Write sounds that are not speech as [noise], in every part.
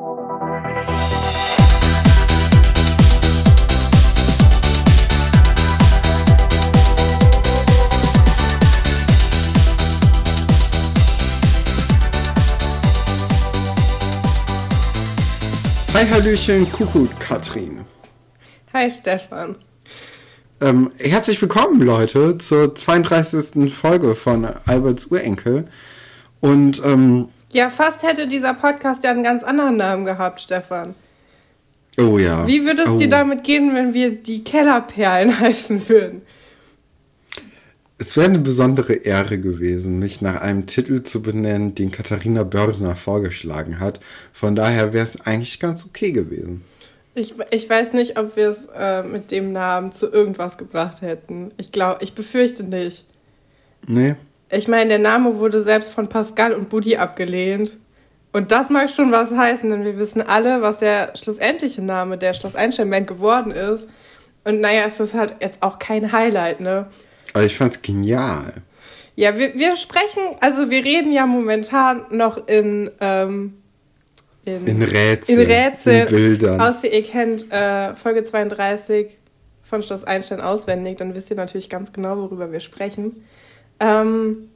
Hi, Hallöchen, Kuckuck, Katrin. Hi, Stefan. Ähm, herzlich willkommen, Leute, zur 32. Folge von Alberts Urenkel. Und, ähm, Ja, fast hätte dieser Podcast ja einen ganz anderen Namen gehabt, Stefan. oh ja. Wie würde es oh. dir damit gehen, wenn wir die Kellerperlen [laughs] heißen würden? Es wäre eine besondere Ehre gewesen, mich nach einem Titel zu benennen, den Katharina Börner vorgeschlagen hat. Von daher wäre es eigentlich ganz okay gewesen. Ich, ich weiß nicht, ob wir es äh, mit dem Namen zu irgendwas gebracht hätten. Ich glaube, ich befürchte nicht. Nee? Ich meine, der Name wurde selbst von Pascal und Buddy abgelehnt. Und das mag schon was heißen, denn wir wissen alle, was der schlussendliche Name der Schloss Einstein Band geworden ist. Und naja, es ist halt jetzt auch kein Highlight, ne? Aber ich fand's genial. Ja, wir, wir sprechen, also wir reden ja momentan noch in, ähm, in, In Rätseln. in Rätseln. In Bildern. Außer ihr kennt äh, Folge 32 von Schloss Einstein auswendig, dann wisst ihr natürlich ganz genau, worüber wir sprechen. Ähm,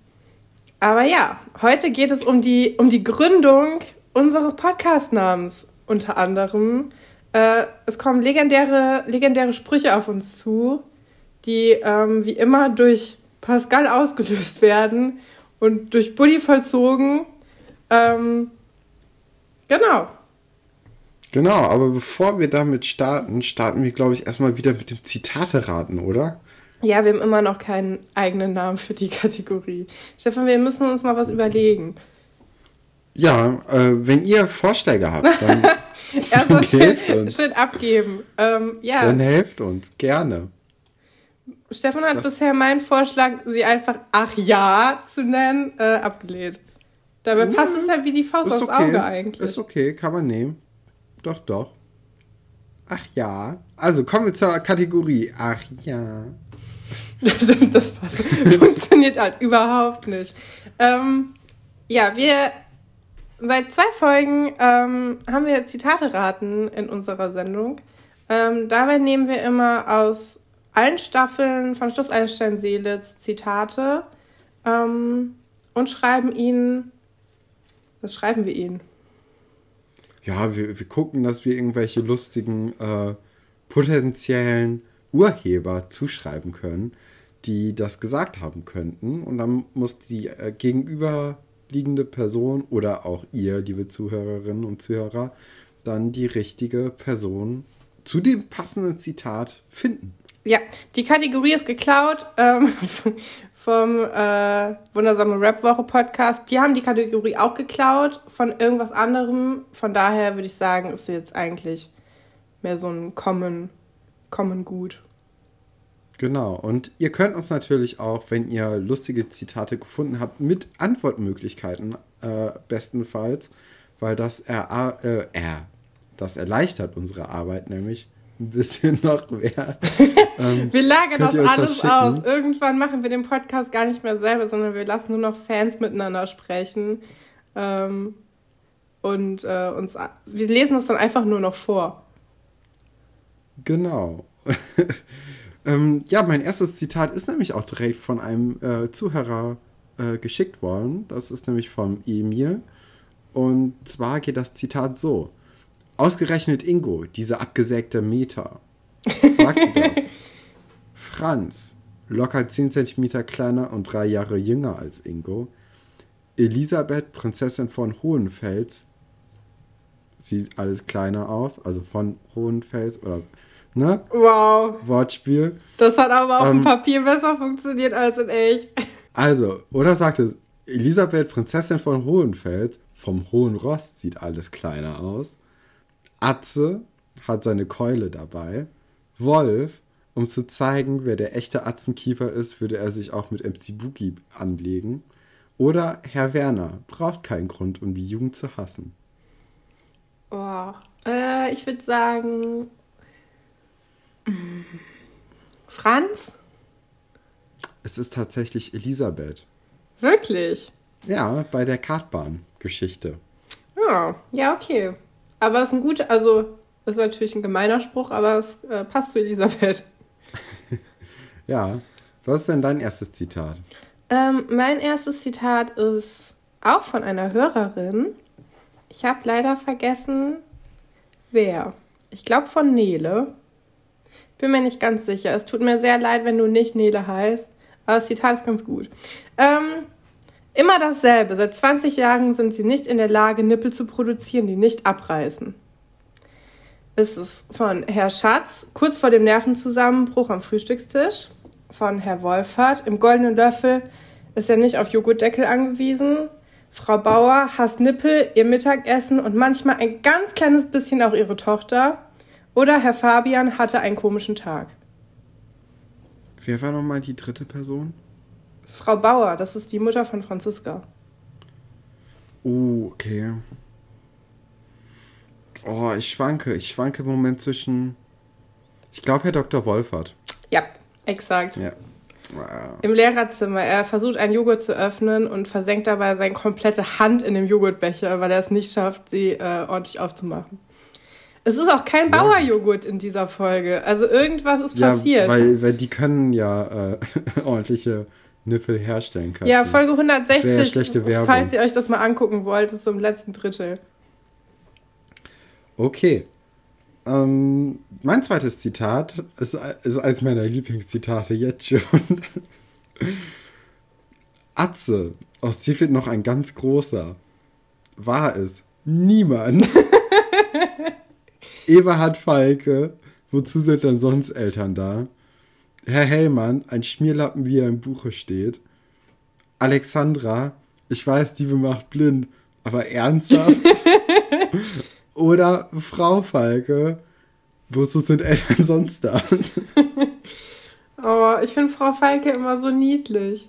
aber ja, heute geht es um die, um die Gründung unseres Podcast-Namens unter anderem. Äh, es kommen legendäre, legendäre Sprüche auf uns zu, die ähm, wie immer durch Pascal ausgelöst werden und durch Buddy vollzogen. Ähm, genau. Genau, aber bevor wir damit starten, starten wir, glaube ich, erstmal wieder mit dem Zitate-Raten, oder? Ja, wir haben immer noch keinen eigenen Namen für die Kategorie. Stefan, wir müssen uns mal was überlegen. Ja, äh, wenn ihr Vorschläge habt, dann, [laughs] Erstmal Hilft schön, uns. schön abgeben. Ähm, ja, dann helft uns, gerne. Stefan hat Was? bisher meinen Vorschlag, sie einfach Ach ja zu nennen, äh, abgelehnt. Dabei passt es ja wie die Faust aufs okay, Auge eigentlich. ist okay, kann man nehmen. Doch, doch. Ach ja. Also kommen wir zur Kategorie. Ach ja. [laughs] das funktioniert halt überhaupt nicht. Ähm, ja, wir seit zwei Folgen ähm, haben wir Zitate raten in unserer Sendung. Ähm, dabei nehmen wir immer aus allen Staffeln von Schluss Einstein Seelitz Zitate ähm, und schreiben ihnen. Was schreiben wir ihnen? Ja, wir, wir gucken, dass wir irgendwelche lustigen äh, potenziellen Urheber zuschreiben können, die das gesagt haben könnten. Und dann muss die äh, gegenüberliegende Person oder auch ihr, liebe Zuhörerinnen und Zuhörer, dann die richtige Person zu dem passenden Zitat finden. Ja, die Kategorie ist geklaut ähm, [laughs] vom äh, Wundersame Rap-Woche Podcast. Die haben die Kategorie auch geklaut von irgendwas anderem. Von daher würde ich sagen, ist sie jetzt eigentlich mehr so ein Common, Common Gut. Genau, und ihr könnt uns natürlich auch, wenn ihr lustige Zitate gefunden habt, mit Antwortmöglichkeiten äh, bestenfalls, weil das, er, äh, er, das erleichtert unsere Arbeit nämlich ein bisschen [laughs] noch mehr. [laughs] ähm, Wir lagern das das alles schicken? aus. Irgendwann machen wir den Podcast gar nicht mehr selber, sondern wir lassen nur noch Fans miteinander sprechen. Ähm, und äh, uns, wir lesen es dann einfach nur noch vor. Genau. [laughs] ähm, ja, mein erstes Zitat ist nämlich auch direkt von einem äh, Zuhörer äh, geschickt worden. Das ist nämlich vom Emil. Und zwar geht das Zitat so. Ausgerechnet Ingo, diese abgesägte Meter. Sagte das. [laughs] Franz, locker 10 cm kleiner und drei Jahre jünger als Ingo. Elisabeth, Prinzessin von Hohenfels, sieht alles kleiner aus, also von Hohenfels oder, ne? Wow, Wortspiel. das hat aber auf Ähm, dem Papier besser funktioniert als in echt. Also, oder sagte Elisabeth, Prinzessin von Hohenfels, vom Hohen Ross sieht alles kleiner aus. Atze hat seine Keule dabei. Wolf, um zu zeigen, wer der echte Atzenkeeper ist, würde er sich auch mit MC Boogie anlegen. Oder Herr Werner braucht keinen Grund, um die Jugend zu hassen. Oh, äh, ich würde sagen. mm, Franz? Es ist tatsächlich Elisabeth. Wirklich? Ja, bei der Kartbahn-Geschichte. Ja, ja, okay. Aber es ist ein guter, also ist natürlich ein gemeiner Spruch, aber es äh, passt zu Elisabeth. [laughs] Ja. Was ist denn dein erstes Zitat? Ähm, mein erstes Zitat ist auch von einer Hörerin. Ich habe leider vergessen, wer. Ich glaube von Nele. Bin mir nicht ganz sicher. Es tut mir sehr leid, wenn du nicht Nele heißt. Aber das Zitat ist ganz gut. Ähm, immer dasselbe. Seit 20 Jahren sind sie nicht in der Lage, Nippel zu produzieren, die nicht abreißen. Es ist von Herr Schatz, kurz vor dem Nervenzusammenbruch am Frühstückstisch. Von Herr Wolfert, im goldenen Löffel ist er nicht auf Joghurtdeckel angewiesen. Frau Bauer hasst Nippel, ihr Mittagessen und manchmal ein ganz kleines bisschen auch ihre Tochter. Oder Herr Fabian hatte einen komischen Tag. Wer war nochmal die dritte Person? Frau Bauer, das ist die Mutter von Franziska. Oh, okay. Oh, ich schwanke. Ich schwanke im Moment zwischen. Ich glaube, Herr Dr. Wolfert. Ja, exakt. Ja. Wow. Im Lehrerzimmer. Er versucht einen Joghurt zu öffnen und versenkt dabei seine komplette Hand in dem Joghurtbecher, weil er es nicht schafft, sie äh, ordentlich aufzumachen. Es ist auch kein gut. Bauerjoghurt in dieser Folge. Also irgendwas ist Ja, passiert. weil, weil die können ja äh, [laughs] ordentliche Nippel herstellen können. ja, Folge Das wäre 160, ja schlechte Werbung. falls ihr euch das mal angucken wollt, ist so im letzten Drittel. Okay. Ähm, mein zweites Zitat ist, ist eines meiner Lieblingszitate jetzt schon. [laughs] Atze, aus dir wird noch ein ganz großer. War es? Niemand. [laughs] Eberhard Falke, wozu sind denn sonst Eltern da? Herr Hellmann, ein Schmierlappen, wie er im Buche steht. Alexandra, ich weiß, Liebe macht blind, aber ernsthaft? [laughs] Oder Frau Falke, wozu sind Eltern [laughs] sonst da? [laughs] Oh, ich finde Frau Falke immer so niedlich.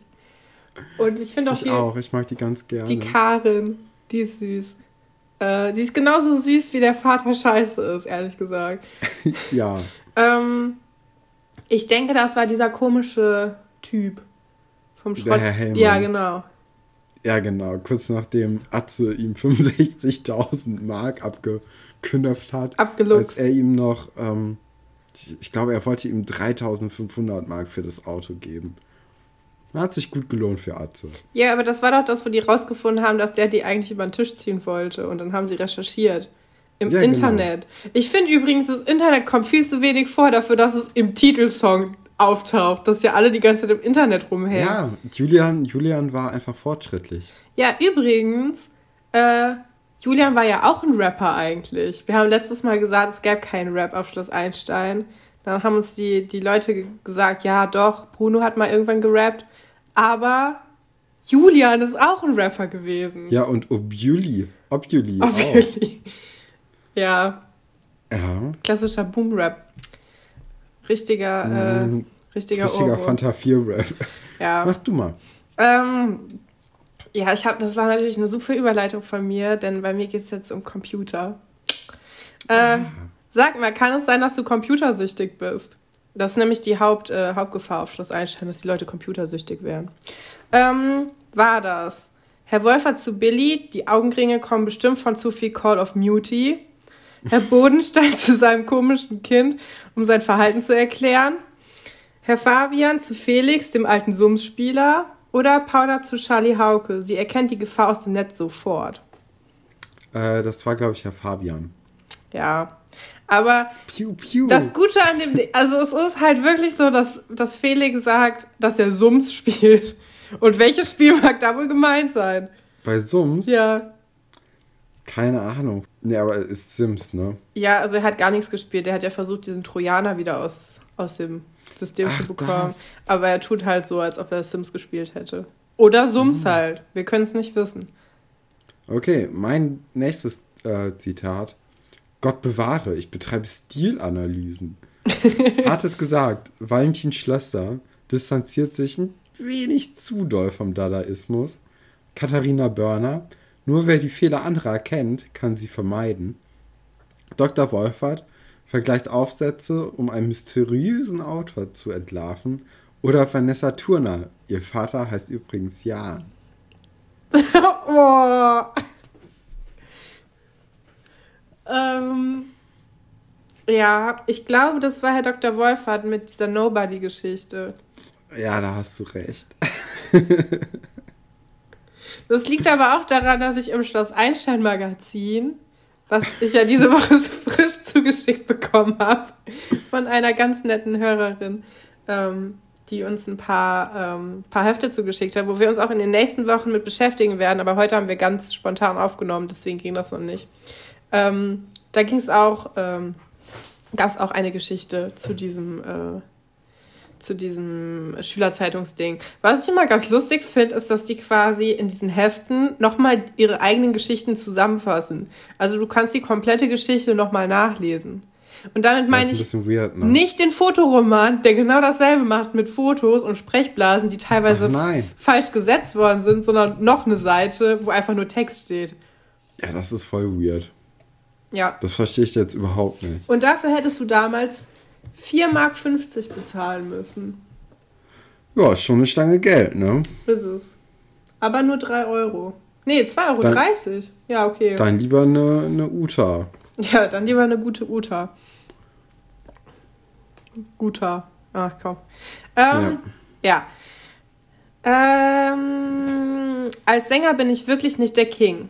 Und ich finde auch, Ich die, auch, ich mag die ganz gerne. die Karin, die ist süß. Äh, sie ist genauso süß, wie der Vater [laughs] scheiße ist, ehrlich gesagt. ja, Ähm, ich denke, das war dieser komische Typ vom Der Schrott. Herr Hellmann. Ja, genau. Ja genau. Kurz nachdem Atze ihm [laughs] 65.000 Mark abgeknöpft hat, als Abgeluchst. er ihm noch, ähm, ich, glaube, er wollte ihm 3.500 Mark für das Auto geben. Hat sich gut gelohnt für Atze. Ja, aber das war doch das, wo die rausgefunden haben, dass der die eigentlich über den Tisch ziehen wollte. Und dann haben sie recherchiert. Im Ja, genau. Internet. Ich finde übrigens, das Internet kommt viel zu wenig vor dafür, dass es im Titelsong auftaucht. Dass ja alle die ganze Zeit im Internet rumhängen. Ja, Julian, Julian war einfach fortschrittlich. Ja, übrigens, äh, Julian war ja auch ein Rapper eigentlich. Wir haben letztes Mal gesagt, es gäbe keinen Rap auf Schloss Einstein. Dann haben uns die, die Leute ge- gesagt, ja doch, Bruno hat mal irgendwann gerappt. Aber Julian ist auch ein Rapper gewesen. Ja, und ob Juli, ob Juli auch. Obviously. Ja, Ja, klassischer Boom-Rap. Richtiger, äh, Mm, richtiger, richtiger. Fanta 4 Rap. Ja. Mach du mal. Ähm, ja, ich habe, das war natürlich eine super Überleitung von mir, denn bei mir geht es jetzt um Computer. Äh, sag mal, kann es sein, dass du computersüchtig bist? Das ist nämlich die Haupt, äh, Hauptgefahr auf Schloss Einstein, dass die Leute computersüchtig werden. Ähm, war das? Herr Wolfer zu Billy, die Augenringe kommen bestimmt von zu viel Call of Muty. Herr Bodenstein [laughs] zu seinem komischen Kind, um sein Verhalten zu erklären. Herr Fabian zu Felix, dem alten Summs-Spieler. Oder Paula zu Charlie Hauke. Sie erkennt die Gefahr aus dem Netz sofort. Äh, das war, glaube ich, Herr Fabian. Ja. Aber Piu, piu. das Gute an dem, also es ist halt wirklich so, dass, dass Felix sagt, dass er Summs spielt. Und welches Spiel mag da wohl gemeint sein? Bei Sums? Ja. Keine Ahnung. Nee, aber es ist Sims, ne? Ja, also er hat gar nichts gespielt. Er hat ja versucht, diesen Trojaner wieder aus, aus dem System Ach, zu bekommen. das. Aber er tut halt so, als ob er Sims gespielt hätte. Oder Sums Mhm. halt. Wir können es nicht wissen. Okay, mein nächstes äh, Zitat. Gott bewahre, ich betreibe Stilanalysen. [laughs] Hat es gesagt, Valentin Schlösser distanziert sich ein wenig zu doll vom Dadaismus. Katharina Börner, nur wer die Fehler anderer erkennt, kann sie vermeiden. Dr. Wolfert vergleicht Aufsätze, um einen mysteriösen Autor zu entlarven. Oder Vanessa Turner, ihr Vater heißt übrigens Jan. [laughs] oh. Ähm, ja, ich glaube, das war Herr Dr. Wolfert mit dieser Nobody-Geschichte. Ja, da hast du recht. [laughs] Das liegt aber auch daran, dass ich im Schloss Einstein Magazin, was ich ja diese Woche [laughs] frisch zugeschickt bekommen habe, von einer ganz netten Hörerin, ähm, die uns ein paar, ähm, paar Hefte zugeschickt hat, wo wir uns auch in den nächsten Wochen mit beschäftigen werden. Aber heute haben wir ganz spontan aufgenommen, deswegen ging das noch nicht. Ähm, da ging es auch, ähm, gab es auch eine Geschichte zu diesem, äh, zu diesem Schülerzeitungsding. Was ich immer ganz lustig finde, ist, dass die quasi in diesen Heften nochmal ihre eigenen Geschichten zusammenfassen. Also du kannst die komplette Geschichte nochmal nachlesen. Und damit meine ich weird, ne? nicht den Fotoroman, der genau dasselbe macht mit Fotos und Sprechblasen, die teilweise falsch gesetzt worden sind, sondern noch eine Seite, wo einfach nur Text steht. Ja, das ist voll weird. Ja. Das verstehe ich jetzt überhaupt nicht. Und dafür hättest du damals 4,50 Mark bezahlen müssen. Ja, ist schon eine Stange Geld, ne? Ist es. Aber nur 3 Euro. Nee, 2,30 Euro. Dann, ja, okay. Dann lieber eine, eine Uta. Ja, dann lieber eine gute Uta. Guter. Ach komm. Ähm, ja. ja. Ähm, als Sänger bin ich wirklich nicht der King,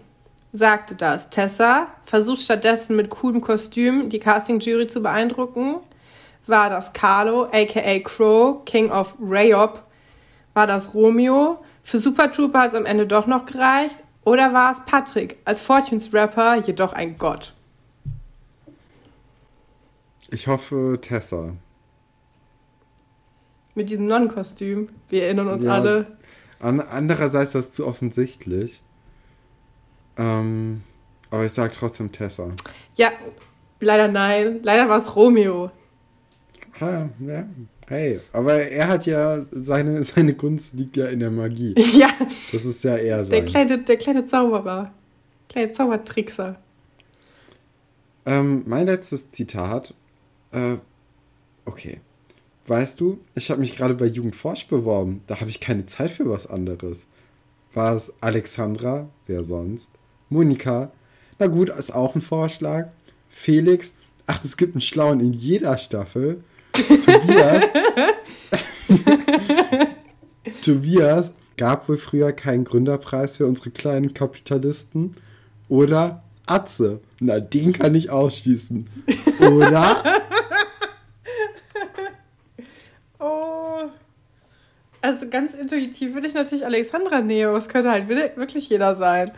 sagte das. Tessa versucht stattdessen mit coolem Kostüm die Casting-Jury zu beeindrucken. War das Carlo, aka Crow, King of Rayop? War das Romeo? Für Super Trooper hat es am Ende doch noch gereicht. Oder war es Patrick, als Fortunes Rapper jedoch ein Gott? Ich hoffe Tessa. Mit diesem Nonnenkostüm. Wir erinnern uns ja, alle. An, andererseits ist das zu offensichtlich. Ähm, aber ich sage trotzdem Tessa. Ja, leider nein. Leider war es Romeo. Ha, ja. Hey, aber er hat ja seine, [laughs] seine Kunst liegt ja in der Magie. [laughs] Ja. Das ist ja eher so. Der kleine, der kleine Zauberer. Kleine Zaubertrickser. Ähm, mein letztes Zitat. Äh, okay. Weißt du, ich habe mich gerade bei Jugendforsch beworben. Da habe ich keine Zeit für was anderes. War es Alexandra? Wer sonst? Monika? Na gut, ist auch ein Vorschlag. Felix? Ach, es gibt einen Schlauen in jeder Staffel. Tobias. [laughs] Tobias gab wohl früher keinen Gründerpreis für unsere kleinen Kapitalisten. Oder Atze. Na, den kann ich ausschließen. Oder. [laughs] oh. Also ganz intuitiv würde ich natürlich Alexandra nehmen, es könnte halt wirklich jeder sein.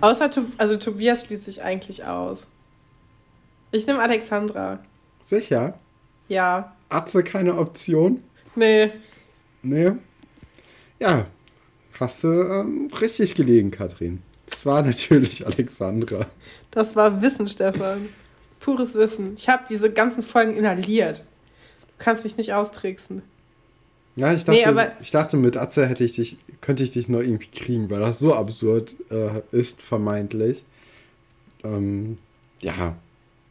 Außer, also Tobias schließe ich eigentlich aus. Ich nehme Alexandra. Sicher? Ja. Atze keine Option? Nee. Nee. Ja, hast du ähm, richtig gelegen, Katrin. Das war natürlich [laughs] Alexandra. Das war Wissen, Stefan. Pures Wissen. Ich habe diese ganzen Folgen inhaliert. Du kannst mich nicht austricksen. Ja, ich dachte, nee, ich dachte mit Atze hätte ich dich, könnte ich dich noch irgendwie kriegen, weil das so absurd äh, ist, vermeintlich. Ähm, ja,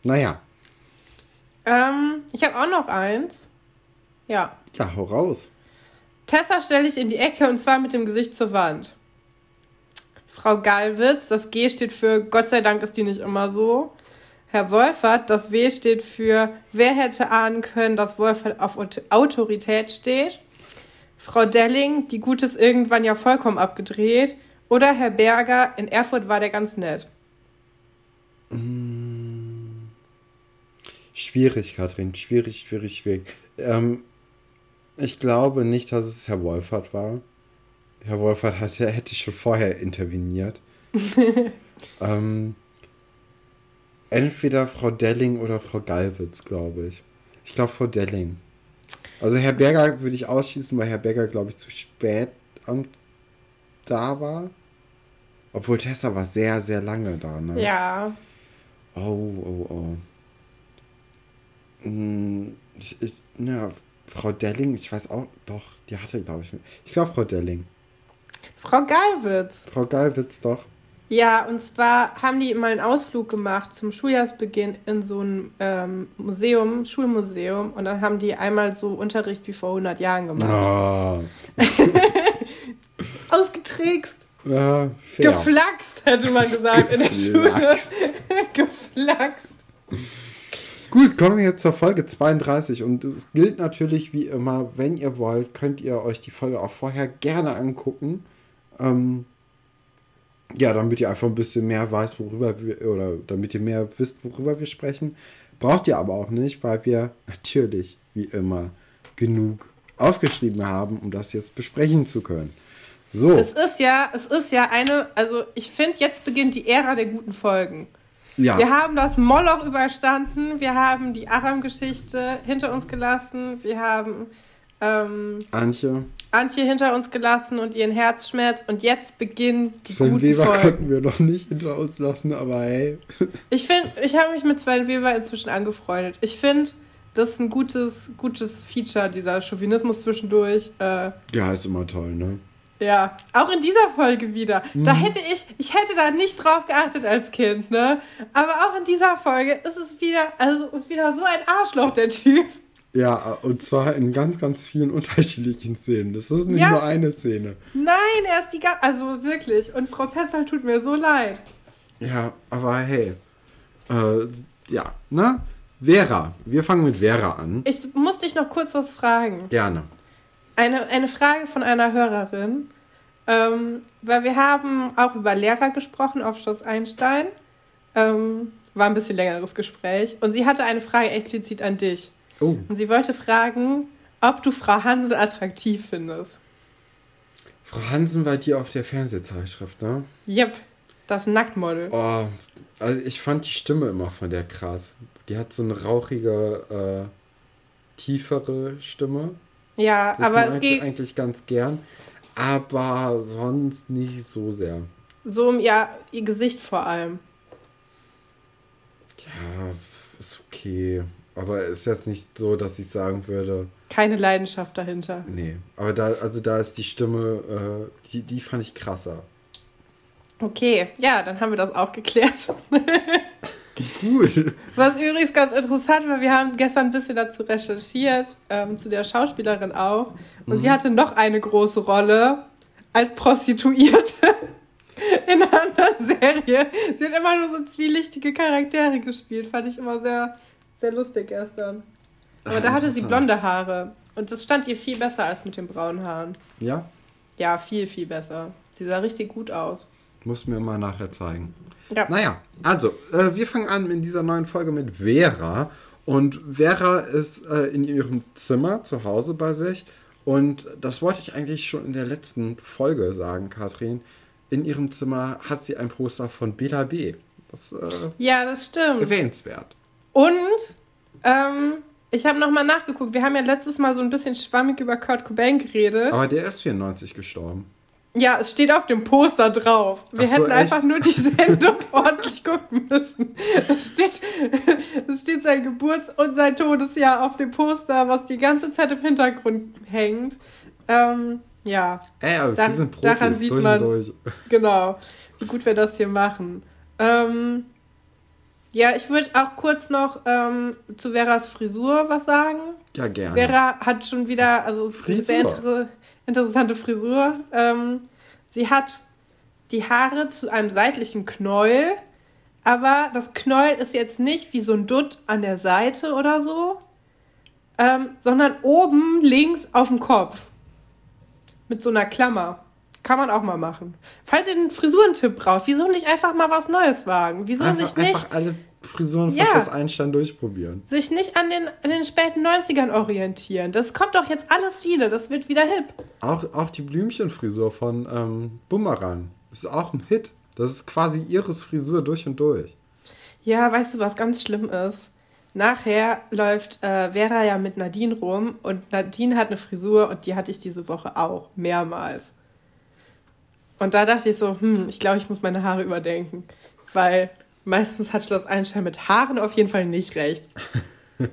naja. Ähm, ich habe auch noch eins. Ja. Ja, hau raus. Tessa stelle ich in die Ecke und zwar mit dem Gesicht zur Wand. Frau Gallwitz, das G steht für Gott sei Dank ist die nicht immer so. Herr Wolfert, das W steht für Wer hätte ahnen können, dass Wolfert auf Autorität steht. Frau Delling, die Gutes irgendwann ja vollkommen abgedreht. Oder Herr Berger, in Erfurt war der ganz nett. Mm. Schwierig, Katrin, schwierig, schwierig, schwierig. Ähm, ich glaube nicht, dass es Herr Wolfert war. Herr Wolfert hatte, hätte schon vorher interveniert. [laughs] ähm, entweder Frau Delling oder Frau Gallwitz, glaube ich. Ich glaube Frau Delling. Also Herr Berger würde ich ausschließen, weil Herr Berger, glaube ich, zu spät am, da war. Obwohl Tessa war sehr, sehr lange da, ne? Ja. Oh, oh, oh. Hm, ich, ich, ja, Frau Delling, ich weiß auch, doch, die hatte, glaube ich. Ich glaube, Frau Delling. Frau Gallwitz. Frau Gallwitz, doch. Ja, und zwar haben die mal einen Ausflug gemacht zum Schuljahrsbeginn in so ein ähm, Museum, Schulmuseum. Und dann haben die einmal so Unterricht wie vor 100 Jahren gemacht. Oh. [laughs] Ausgetrickst. Ja. Geflaxt, hätte man gesagt in der Schule. [laughs] Geflaxt. Gut, kommen wir jetzt zur Folge 32 und es gilt natürlich wie immer, wenn ihr wollt, könnt ihr euch die Folge auch vorher gerne angucken. Ähm, ja, damit ihr einfach ein bisschen mehr weiß, worüber wir, oder damit ihr mehr wisst, worüber wir sprechen. Braucht ihr aber auch nicht, weil wir natürlich, wie immer, genug aufgeschrieben haben, um das jetzt besprechen zu können. So, Es ist ja, es ist ja eine, also ich finde, jetzt beginnt die Ära der guten Folgen. Ja, Wir haben das Moloch überstanden, wir haben die Aram-Geschichte hinter uns gelassen, wir haben ähm, Antje, Antje hinter uns gelassen und ihren Herzschmerz und jetzt beginnen die Sven guten Weber Folgen. konnten wir noch nicht hinter uns lassen, aber hey. [laughs] Ich finde, ich habe mich mit Sven Weber inzwischen angefreundet. Ich finde, das ist ein gutes, gutes Feature, dieser Chauvinismus zwischendurch. Äh, Ja, ist immer toll, ne? Ja, auch in dieser Folge wieder. Da Mhm. hätte ich, ich hätte da nicht drauf geachtet als Kind, ne? Aber auch in dieser Folge ist es wieder, also ist wieder so ein Arschloch, der Typ. Ja, und zwar in ganz, ganz vielen [laughs] unterschiedlichen Szenen. Das ist nicht Ja. nur eine Szene. Nein, er ist die ganze, also wirklich. Und Frau Petzold tut mir so leid. Ja, aber hey. Äh, ja, ne? Vera. Wir fangen mit Vera an. Ich muss dich noch kurz was fragen. Gerne. Eine, eine Frage von einer Hörerin. Ähm, weil wir haben auch über Lehrer gesprochen auf Schloss Einstein. Ähm, war ein bisschen längeres Gespräch. Und sie hatte eine Frage explizit an dich. Oh, Und sie wollte fragen, ob du Frau Hansen attraktiv findest. Frau Hansen war die auf der Fernsehzeitschrift, ne? Yep, das Nacktmodel. Oh, also ich fand die Stimme immer von der krass. Die hat so eine rauchige, äh, tiefere Stimme. Ja, Das aber mag es ich geht eigentlich ganz gern. Aber sonst nicht so sehr. so um ihr, ihr Gesicht vor allem. Ja, ist okay. Aber ist jetzt nicht so, dass ich sagen würde, Keine Leidenschaft dahinter. nee. Aber da, also da ist die Stimme, äh, die, die fand ich krasser. Okay, ja, dann haben wir das auch geklärt. [laughs] Gut. Was übrigens ganz interessant war, wir haben gestern ein bisschen dazu recherchiert, ähm, zu der Schauspielerin auch. Und sie hatte noch eine große Rolle als Prostituierte [laughs] in einer anderen Serie. Sie hat immer nur so zwielichtige Charaktere gespielt. Fand ich immer sehr, sehr lustig gestern. Aber Ah, da hatte sie blonde Haare. Und das stand ihr viel besser als mit den braunen Haaren. Ja, Ja, viel, viel besser. Sie sah richtig gut aus. muss mir mal nachher zeigen. Ja. Naja, also, äh, wir fangen an in dieser neuen Folge mit Vera. Und Vera ist äh, in ihrem Zimmer zu Hause bei sich. Und das wollte ich eigentlich schon in der letzten Folge sagen, Katrin. In ihrem Zimmer hat sie ein Poster von Bela B. Das äh, Ja, das stimmt. erwähnenswert. Und ähm, ich habe nochmal nachgeguckt. Wir haben ja letztes Mal so ein bisschen schwammig über Kurt Cobain geredet. Aber der ist 94 gestorben. Ja, es steht auf dem Poster drauf. Wir so, hätten echt? einfach nur die [laughs] Sendung ordentlich gucken müssen. Es steht, [laughs] es steht sein Geburts- und sein Todesjahr auf dem Poster, was die ganze Zeit im Hintergrund hängt. Ähm, ja, Ey, aber Da- wir sind Profis, daran sieht durch man- durch. [laughs] genau. Wie gut wir das hier machen. Ähm, ja, ich würde auch kurz noch ähm, zu Veras Frisur was sagen. Ja, gerne. Vera hat schon wieder, also es ist eine sehr Frisur. Inter interessante Frisur. Ähm, sie hat die Haare zu einem seitlichen Knäuel, aber das Knäuel ist jetzt nicht wie so ein Dutt an der Seite oder so, ähm, sondern oben links auf dem Kopf. Mit so einer Klammer. Kann man auch mal machen. Falls ihr einen Frisurentipp braucht, wieso nicht einfach mal was Neues wagen? Wieso einfach, sich nicht einfach alle Frisuren von Ja. Schloss Einstein durchprobieren. sich nicht an den, an den späten 90ern orientieren. Das kommt doch jetzt alles wieder. Das wird wieder hip. Auch, auch die Blümchenfrisur von ähm, Bumerang. Das ist auch ein Hit. Das ist quasi ihres Frisur durch und durch. Ja, weißt du, was ganz schlimm ist? Nachher läuft äh, Vera ja mit Nadine rum und Nadine hat eine Frisur und die hatte ich diese Woche auch mehrmals. Und da dachte ich so, hm, ich glaube, ich muss meine Haare überdenken. Weil meistens hat Schloss Einstein mit Haaren auf jeden Fall nicht recht. [laughs]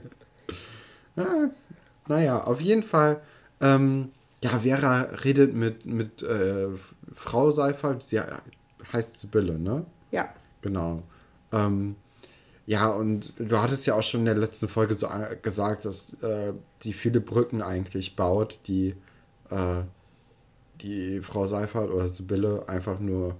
Naja, auf jeden Fall. Ähm, ja, Vera redet mit, mit äh, Frau Seifert. Sie heißt Sibylle, ne? Ja. Genau. Ähm, ja, und du hattest ja auch schon in der letzten Folge so a- gesagt, dass äh, sie viele Brücken eigentlich baut, die, äh, die Frau Seifert oder Sibylle einfach nur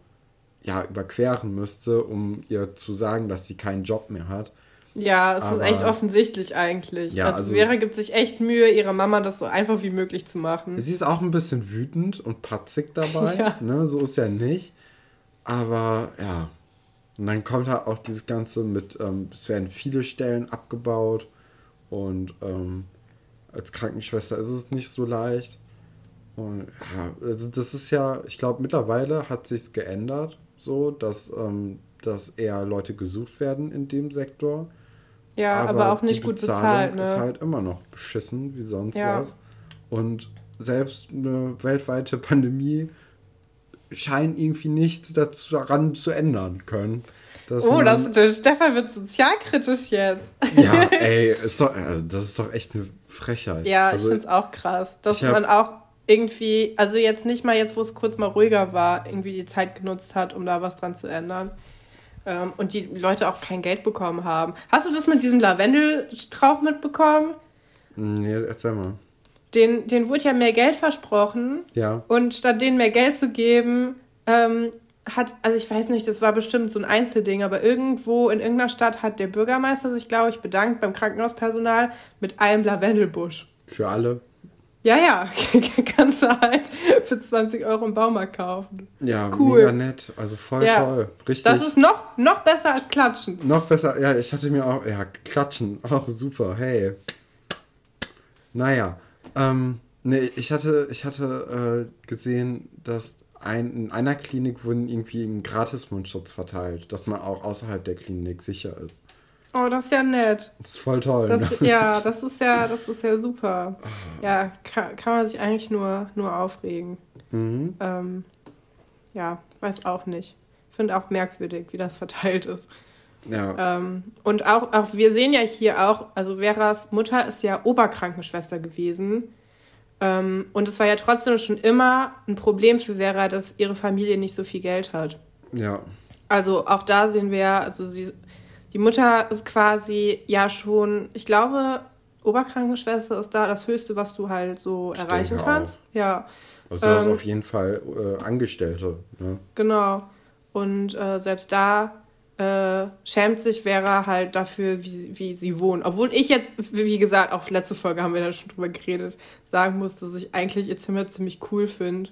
ja, überqueren müsste, um ihr zu sagen, dass sie keinen Job mehr hat. Ja, es Aber, ist echt offensichtlich eigentlich. Ja, also, also Vera gibt sich echt Mühe, ihrer Mama das so einfach wie möglich zu machen. Sie ist auch ein bisschen wütend und patzig dabei. [laughs] ja. ne? So ist ja nicht. Aber ja. Und dann kommt halt auch dieses Ganze mit, ähm, es werden viele Stellen abgebaut und ähm, als Krankenschwester ist es nicht so leicht. Und ja, also das ist ja, ich glaube, mittlerweile hat sich geändert, so, dass, ähm, dass eher Leute gesucht werden in dem Sektor. Ja, aber, aber auch nicht gut bezahlt. Ne? ist halt immer noch beschissen wie sonst ja. was. Und selbst eine weltweite Pandemie scheint irgendwie nichts daran zu ändern können. oh, das, der Stefan wird sozialkritisch jetzt. Ja, [laughs] ey, ist doch, also das ist doch echt eine Frechheit. Ja, also, ich finde es auch krass, dass man auch irgendwie, also jetzt nicht mal jetzt, wo es kurz mal ruhiger war, irgendwie die Zeit genutzt hat, um da was dran zu ändern. Ähm, und die Leute auch kein Geld bekommen haben. Hast du das mit diesem Lavendelstrauch mitbekommen? Nee, erzähl mal. Den, den wurde ja mehr Geld versprochen. Ja. Und statt denen mehr Geld zu geben, ähm, hat, also ich weiß nicht, das war bestimmt so ein Einzelding, aber irgendwo in irgendeiner Stadt hat der Bürgermeister sich, glaube ich, bedankt beim Krankenhauspersonal mit einem Lavendelbusch. Für alle? Ja, ja, [laughs] kannst du halt für 20 Euro im Baumarkt kaufen. Ja, cool. mega nett. Also voll ja. toll. Richtig. Das ist noch, noch besser als Klatschen. Noch besser, ja, ich hatte mir auch, ja, Klatschen, [laughs] auch super, hey. Naja, ähm, nee, ich hatte, ich hatte äh, gesehen, dass ein, in einer Klinik wurden irgendwie ein Gratis-Mundschutz verteilt, dass man auch außerhalb der Klinik sicher ist. Oh, das ist ja nett. Das ist voll toll. Das, ne? Ja, das ist ja, das ist ja super. Ja, kann, kann man sich eigentlich nur, nur aufregen. Mhm. Ähm, ja, weiß auch nicht. Finde auch merkwürdig, wie das verteilt ist. Ja. Ähm, und auch, auch, wir sehen ja hier auch, also Veras Mutter ist ja Oberkrankenschwester gewesen. Ähm, und es war ja trotzdem schon immer ein Problem für Vera, dass ihre Familie nicht so viel Geld hat. Ja. Also auch da sehen wir, also sie die Mutter ist quasi ja schon, ich glaube, Oberkrankenschwester ist da das Höchste, was du halt so ich erreichen kannst. Auch. Ja. Also ähm, auf jeden Fall äh, Angestellte. Ne? Genau. Und äh, selbst da äh, schämt sich Vera halt dafür, wie, wie sie wohnt. Obwohl ich jetzt, wie gesagt, auch letzte Folge haben wir da schon drüber geredet, sagen muss, dass ich eigentlich ihr Zimmer ziemlich cool finde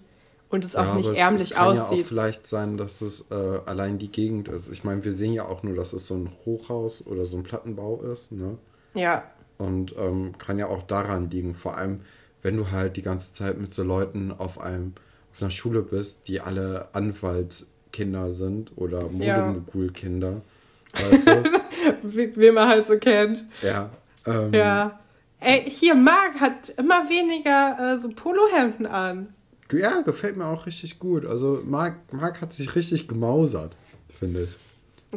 und es auch ja, nicht ärmlich es, es kann aussieht. ja auch vielleicht sein, dass es äh, allein die Gegend ist. Ich meine, wir sehen ja auch nur, dass es so ein Hochhaus oder so ein Plattenbau ist, ne? Ja. Und ähm, kann ja auch daran liegen. Vor allem, wenn du halt die ganze Zeit mit so Leuten auf einem auf einer Schule bist, die alle Anwaltskinder sind oder Modemogul-Kinder. Ja. Weißt du? [laughs] wie, wie man halt so kennt. Ja. Ähm, ja. Ey, hier, Marc hat immer weniger äh, so Polohemden an. Ja, gefällt mir auch richtig gut. Also Marc, Marc hat sich richtig gemausert, finde ich.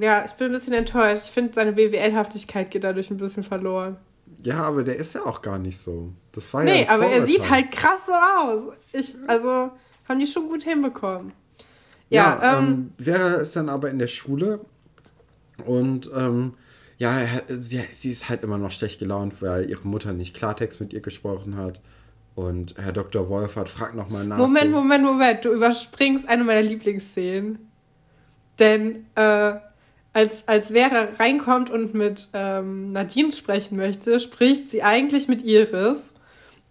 Ja, ich bin ein bisschen enttäuscht. Ich finde, seine BWL-Haftigkeit geht dadurch ein bisschen verloren. Ja, aber der ist ja auch gar nicht so. Das war nee, ja aber er sieht halt krass so aus. Ich, also, haben die schon gut hinbekommen. Ja, ja ähm, ähm, Vera ist dann aber in der Schule und ähm, ja, sie, sie ist halt immer noch schlecht gelaunt, weil ihre Mutter nicht Klartext mit ihr gesprochen hat. Und Herr Dr. Wolfert fragt nochmal nach. Moment. Moment, Moment. Du überspringst eine meiner Lieblingsszenen. Denn äh, als, als Vera reinkommt und mit ähm, Nadine sprechen möchte, spricht sie eigentlich mit Iris.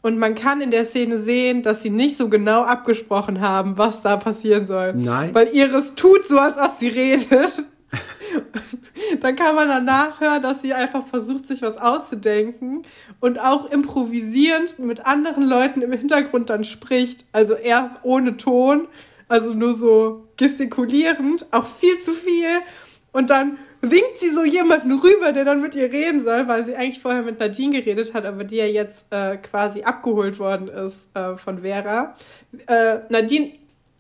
Und man kann in der Szene sehen, dass sie nicht so genau abgesprochen haben, was da passieren soll. Nein. Weil Iris tut so, als ob sie redet. [laughs] dann kann man danach hören, dass sie einfach versucht, sich was auszudenken und auch improvisierend mit anderen Leuten im Hintergrund dann spricht. Also erst ohne Ton, also nur so gestikulierend, auch viel zu viel. Und dann winkt sie so jemanden rüber, der dann mit ihr reden soll, weil sie eigentlich vorher mit Nadine geredet hat, aber die ja jetzt äh, quasi abgeholt worden ist äh, von Vera. Äh, Nadine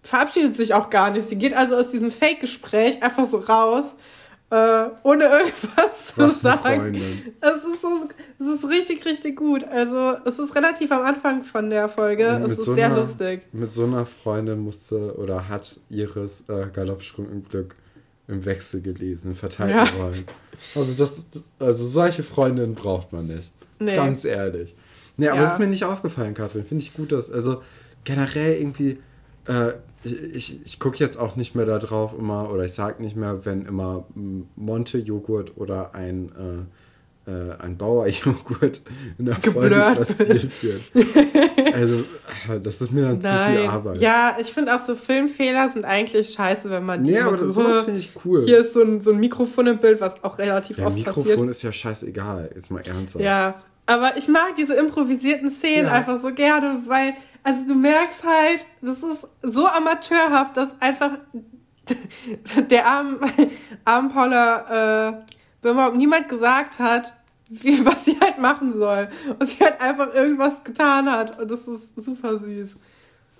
verabschiedet sich auch gar nicht. Sie geht also aus diesem Fake-Gespräch einfach so raus äh, ohne irgendwas zu sagen. Es ist, so, es ist richtig, richtig gut. Also es ist relativ am Anfang von der Folge. es ist so sehr einer, lustig. Mit so einer Freundin musste oder hat Iris äh, Galoppsprung im Glück im Wechsel gelesen, in verteilten ja. Rollen. Also, das, also solche Freundinnen braucht man nicht. Nee. Ganz ehrlich. Nee, aber ja. das ist mir nicht aufgefallen, Katrin. Finde ich gut, dass, also generell irgendwie äh, ich, ich gucke jetzt auch nicht mehr da drauf immer, oder ich sage nicht mehr, wenn immer Monte-Joghurt oder ein, äh, äh, ein Bauer-Joghurt in der Folge platziert wird. [laughs] also, äh, das ist mir dann Nein. zu viel Arbeit. Ja, ich finde auch so Filmfehler sind eigentlich scheiße, wenn man die. Nee, aber das, sowas finde ich cool. Hier ist so ein, so ein Mikrofon im Bild, was auch relativ ja, oft Mikrofon passiert. Mikrofon ist ja scheißegal, jetzt mal ernsthaft. Ja, aber ich mag diese improvisierten Szenen ja. einfach so gerne, weil also du merkst halt, das ist so amateurhaft, dass einfach [laughs] der armen, [laughs] armen Paula äh, überhaupt niemand gesagt hat, wie, [laughs] was sie halt machen soll. Und sie halt einfach irgendwas getan hat. Und das ist super süß.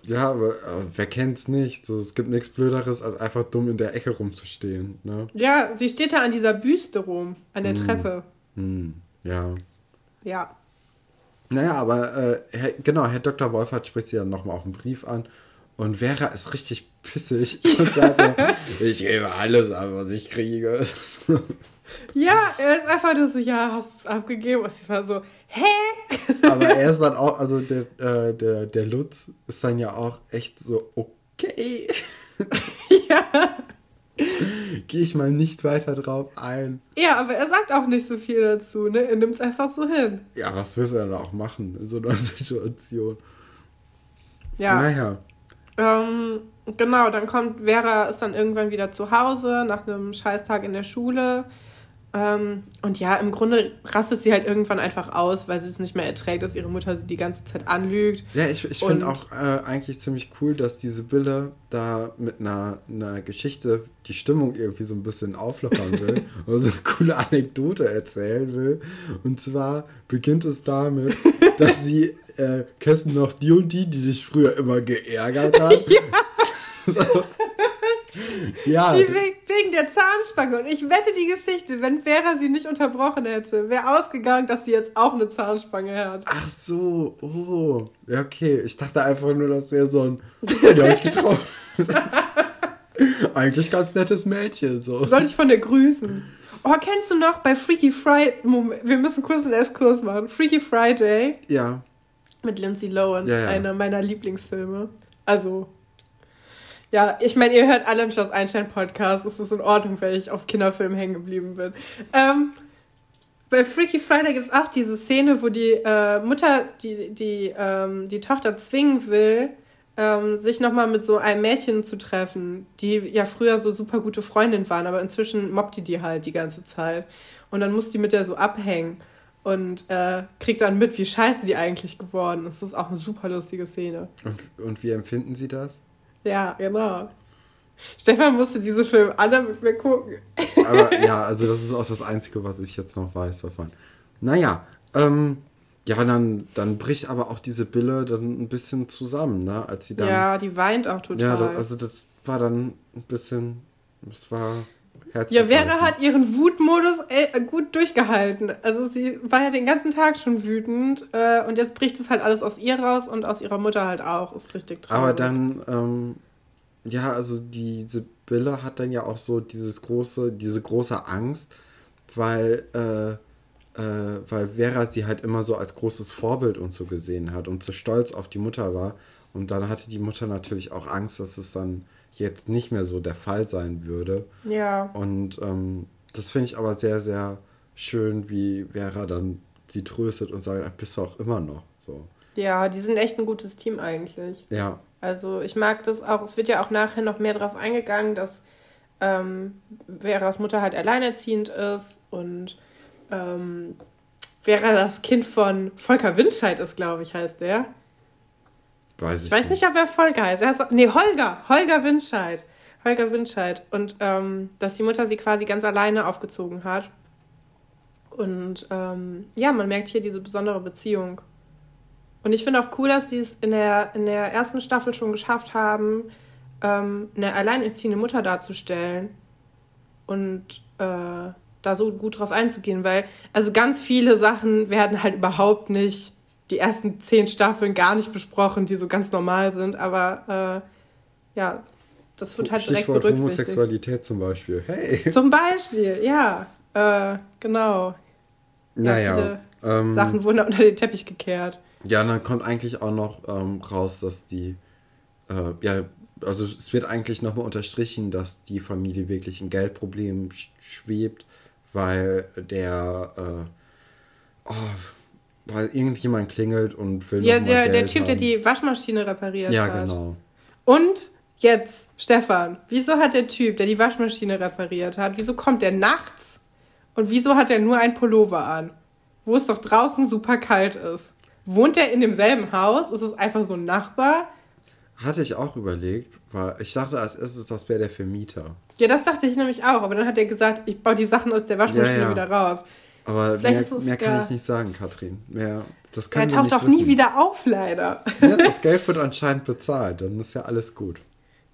Ja, aber äh, wer kennt's nicht? So, es gibt nichts Blöderes, als einfach dumm in der Ecke rumzustehen. Ne? Ja, sie steht da an dieser Büste rum, an der mm. Treppe. Mm. Ja. Ja. Naja, aber äh, Herr, genau, Herr Dr. Wolfert spricht sie dann nochmal auf einen Brief an. Und Vera ist richtig pissig [laughs] und sagt so, ich gebe alles ab, was ich kriege. [laughs] Ja, er ist einfach nur so, ja, hast du es abgegeben? Und sie war so, hä? [laughs] Aber er ist dann auch, also der, äh, der, der Lutz ist dann ja auch echt so, okay. ja. [laughs] Gehe ich mal nicht weiter drauf ein. Ja, aber er sagt auch nicht so viel dazu, ne? Er nimmt es einfach so hin. Ja, was willst du denn auch machen in so einer [laughs] Situation? Ja. Naja. Ähm, genau, dann kommt Vera, ist dann irgendwann wieder zu Hause nach einem Scheißtag in der Schule und ja, im Grunde rastet sie halt irgendwann einfach aus, weil sie es nicht mehr erträgt, dass ihre Mutter sie die ganze Zeit anlügt. Ja, ich, ich finde auch äh, eigentlich ziemlich cool, dass diese Bille da mit einer, einer Geschichte die Stimmung irgendwie so ein bisschen auflockern will [laughs] und so eine coole Anekdote erzählen will. Und zwar beginnt es damit, [laughs] dass sie, äh, du noch die und die, die dich früher immer geärgert hat? [laughs] ja. so. Ja. Die wegen der Zahnspange. Und ich wette die Geschichte, wenn Vera sie nicht unterbrochen hätte, wäre ausgegangen, dass sie jetzt auch eine Zahnspange hat. Ach so, oh. Ja, okay. Ich dachte einfach nur, das wäre so ein. Ja, die habe ich getroffen. [laughs] Eigentlich ganz nettes Mädchen. So. Soll ich von der grüßen? Oh, kennst du noch bei Freaky Friday? Wir müssen kurz einen Esskurs machen. Freaky Friday. Ja. Mit Lindsay Lohan. Ja, ja. Einer meiner Lieblingsfilme. Also, ja, ich meine, ihr hört alle einen Schloss Einstein Podcast. Es ist in Ordnung, wenn ich auf Kinderfilmen hängen geblieben bin. Ähm, bei Freaky Friday gibt es auch diese Szene, wo die äh, Mutter die, die, ähm, die Tochter zwingen will, ähm, sich nochmal mit so einem Mädchen zu treffen, die ja früher so super gute Freundin waren, aber inzwischen mobbt die die halt die ganze Zeit. Und dann muss die mit der so abhängen und äh, kriegt dann mit, wie scheiße die eigentlich geworden ist. Das ist auch eine super lustige Szene. Und, und wie empfinden Sie das? Ja, genau. Stefan musste diese Filme alle mit mir gucken. Aber [laughs] ja, also das ist auch das Einzige, was ich jetzt noch weiß davon. Naja, ähm, ja, dann, dann bricht aber auch diese Bille dann ein bisschen zusammen, ne? Als sie dann. Ja, die weint auch total. Ja, das, also das war dann ein bisschen. Das war. Ja, Vera hat ihren Wutmodus äh, gut durchgehalten. Also sie war ja den ganzen Tag schon wütend äh, und jetzt bricht es halt alles aus ihr raus und aus ihrer Mutter halt auch. Ist richtig traurig. Aber dann, ähm, ja, also diese Bille hat dann ja auch so dieses große, diese große Angst, weil, äh, äh, weil Vera sie halt immer so als großes Vorbild und so gesehen hat und so stolz auf die Mutter war. Und dann hatte die Mutter natürlich auch Angst, dass es dann jetzt nicht mehr so der Fall sein würde. Ja. Und ähm, das finde ich aber sehr, sehr schön, wie Vera dann sie tröstet und sagt, bist du auch immer noch so. Ja, die sind echt ein gutes Team eigentlich. Ja. Also ich mag das auch, es wird ja auch nachher noch mehr darauf eingegangen, dass ähm, Veras Mutter halt alleinerziehend ist und ähm, Vera das Kind von Volker Windscheid ist, glaube ich, heißt der. Weiß ich, ich weiß nicht, ob er Volker heißt. Er heißt nee, Holger. Holger Windscheid. Holger Windscheid. Und ähm, dass die Mutter sie quasi ganz alleine aufgezogen hat. Und ähm, ja, man merkt hier diese besondere Beziehung. Und ich finde auch cool, dass sie es in der, in der ersten Staffel schon geschafft haben, ähm, eine alleinerziehende Mutter darzustellen. Und äh, da so gut drauf einzugehen, weil also ganz viele Sachen werden halt überhaupt nicht die ersten zehn Staffeln gar nicht besprochen, die so ganz normal sind, aber äh, ja, das wird halt Stichwort direkt berücksichtigt. Homosexualität zum Beispiel. Hey. Zum Beispiel, ja, äh, genau. Naja. Ähm, Sachen wurden unter den Teppich gekehrt. Ja, dann kommt eigentlich auch noch ähm, raus, dass die, äh, ja, also es wird eigentlich nochmal unterstrichen, dass die Familie wirklich ein Geldproblem sch schwebt, weil der, äh, oh, weil irgendjemand klingelt und will Ja, noch mal der, der Geld Typ, der haben. die Waschmaschine repariert Ja, hat. genau. Und jetzt, Stefan, wieso hat der Typ, der die Waschmaschine repariert hat, wieso kommt der nachts und wieso hat er nur ein Pullover an, wo es doch draußen super kalt ist? Wohnt er in demselben Haus? Ist es einfach so ein Nachbar? Hatte ich auch überlegt, weil ich dachte als erstes, das wäre der Vermieter. Ja, das dachte ich nämlich auch, aber dann hat er gesagt, ich baue die Sachen aus der Waschmaschine Ja, ja. wieder raus. Aber Vielleicht mehr, mehr kann ich nicht sagen, Katrin. Mehr, das Er können wir taucht auch nie wissen. wieder auf, leider. Ja, [laughs] das Geld wird anscheinend bezahlt, dann ist ja alles gut.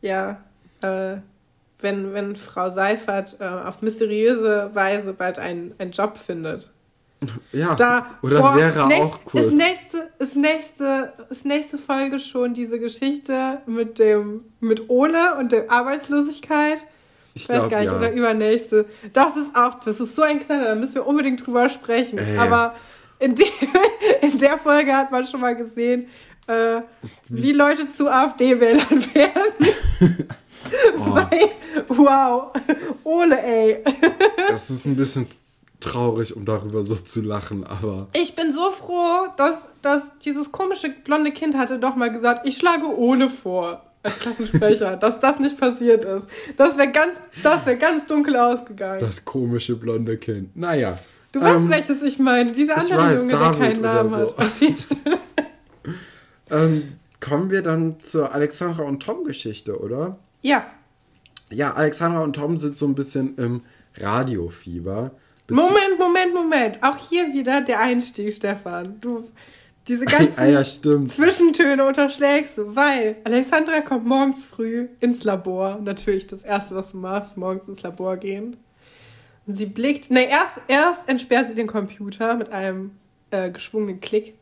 Ja, äh, wenn, wenn Frau Seifert äh, auf mysteriöse Weise bald einen, einen Job findet. Ja, Da, oder boah, wäre nächst- auch kurz. Ist nächste, ist, nächste, ist nächste Folge schon diese Geschichte mit dem mit Ole und der Arbeitslosigkeit? Ich weiß glaub, gar nicht, ja. oder übernächste. Das ist auch, das ist so ein Knaller, da müssen wir unbedingt drüber sprechen. Ey. Aber in, de [laughs] in der Folge hat man schon mal gesehen, äh, wie Leute zu AfD-Wählern [laughs] werden. [laughs] Oh, Weil, wow, Ole, ey. das ist ein bisschen traurig, um darüber so zu lachen, aber Ich bin so froh, dass, dass dieses komische blonde Kind hatte doch mal gesagt, ich schlage Ole vor als Klassensprecher, [laughs] dass das nicht passiert ist. Das wäre ganz, das wäre ganz dunkel ausgegangen. das komische blonde Kind. Naja. du weißt, ähm, welches ich meine. Dieser andere weiß, Junge, der David keinen oder Namen so. hat. [laughs] Ähm, kommen wir dann zur Alexandra und Tom Geschichte, oder? ja. Ja, Alexandra und Tom sind so ein bisschen im Radiofieber. Moment, Moment, Moment. Auch hier wieder der Einstieg, Stefan. Du, diese ganzen Ah ja. Zwischentöne unterschlägst du, weil Alexandra kommt morgens früh ins Labor. Natürlich das Erste, was du machst, morgens ins Labor gehen. Und sie blickt, ne, erst, erst entsperrt sie den Computer mit einem äh, geschwungenen Klick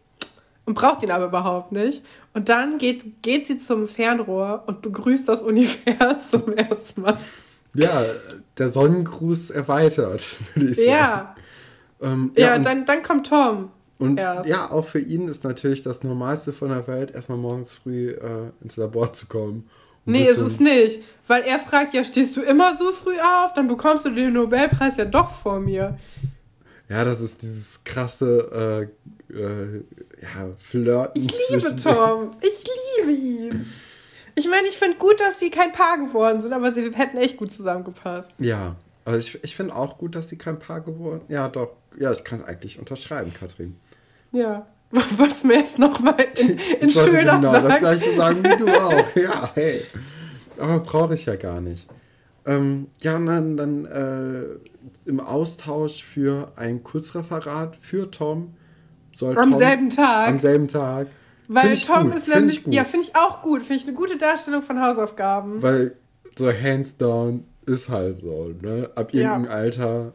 und braucht ihn aber überhaupt nicht. Und dann geht, geht sie zum Fernrohr und begrüßt das Universum [laughs] erstmal. Ja, der Sonnengruß erweitert, [laughs] würde ich sagen. Ja, Ähm, ja, und, dann, dann kommt Tom. Und erst. ja, auch für ihn ist natürlich das Normalste von der Welt, erstmal morgens früh äh, ins Labor zu kommen. Nee, ist es nicht. Weil er fragt, ja, stehst du immer so früh auf? Dann bekommst du den Nobelpreis ja doch vor mir. Ja, das ist dieses krasse äh, äh, ja, Flirten Ich liebe Tom. Ich liebe ihn. Ich meine, ich finde gut, dass sie kein Paar geworden sind, aber sie hätten echt gut zusammengepasst. Ja, also ich, ich finde auch gut, dass sie kein Paar geworden Ja, doch. Ja, ich kann es eigentlich unterschreiben, Katrin. Ja. [laughs] Wolltest mir jetzt nochmal in, in ich schöner genau sagen? das gleiche sagen wie du [laughs] auch. Ja, hey. Aber brauche ich ja gar nicht. Ähm, ja, und dann, dann äh, im Austausch für ein Kurzreferat für Tom soll Am Tom selben Tag. am selben Tag. weil Tom gut, ist find nämlich. Ja, finde ich auch gut. Finde ich eine gute Darstellung von Hausaufgaben. Weil so hands down ist halt so, ne? Ab Ja. irgendeinem Alter.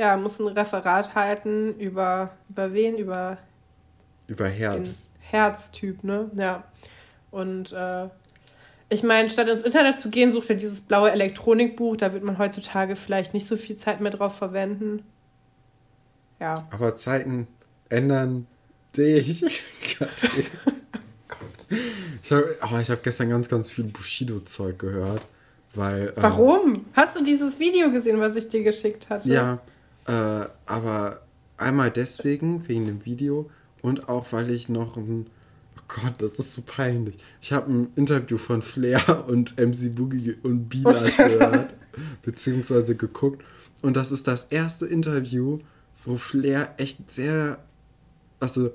Ja, muss ein Referat halten über, über wen? Über Über Herz. Herztyp, ne? Ja. Und äh, ich meine, statt ins Internet zu gehen, sucht er dieses blaue Elektronikbuch. Da wird man heutzutage vielleicht nicht so viel Zeit mehr drauf verwenden. Ja. Aber Zeiten ändern dich. [laughs] Ich habe oh, ich hab gestern ganz, ganz viel Bushido-Zeug gehört. Weil, äh, Warum? Hast du dieses Video gesehen, was ich dir geschickt hatte? Ja, äh, aber einmal deswegen, wegen dem Video und auch, weil ich noch ein. Oh Gott, das ist so peinlich. Ich habe ein Interview von Flair und MC Boogie und Bila Stefan. gehört, beziehungsweise geguckt. Und das ist das erste Interview, wo Flair echt sehr. Also,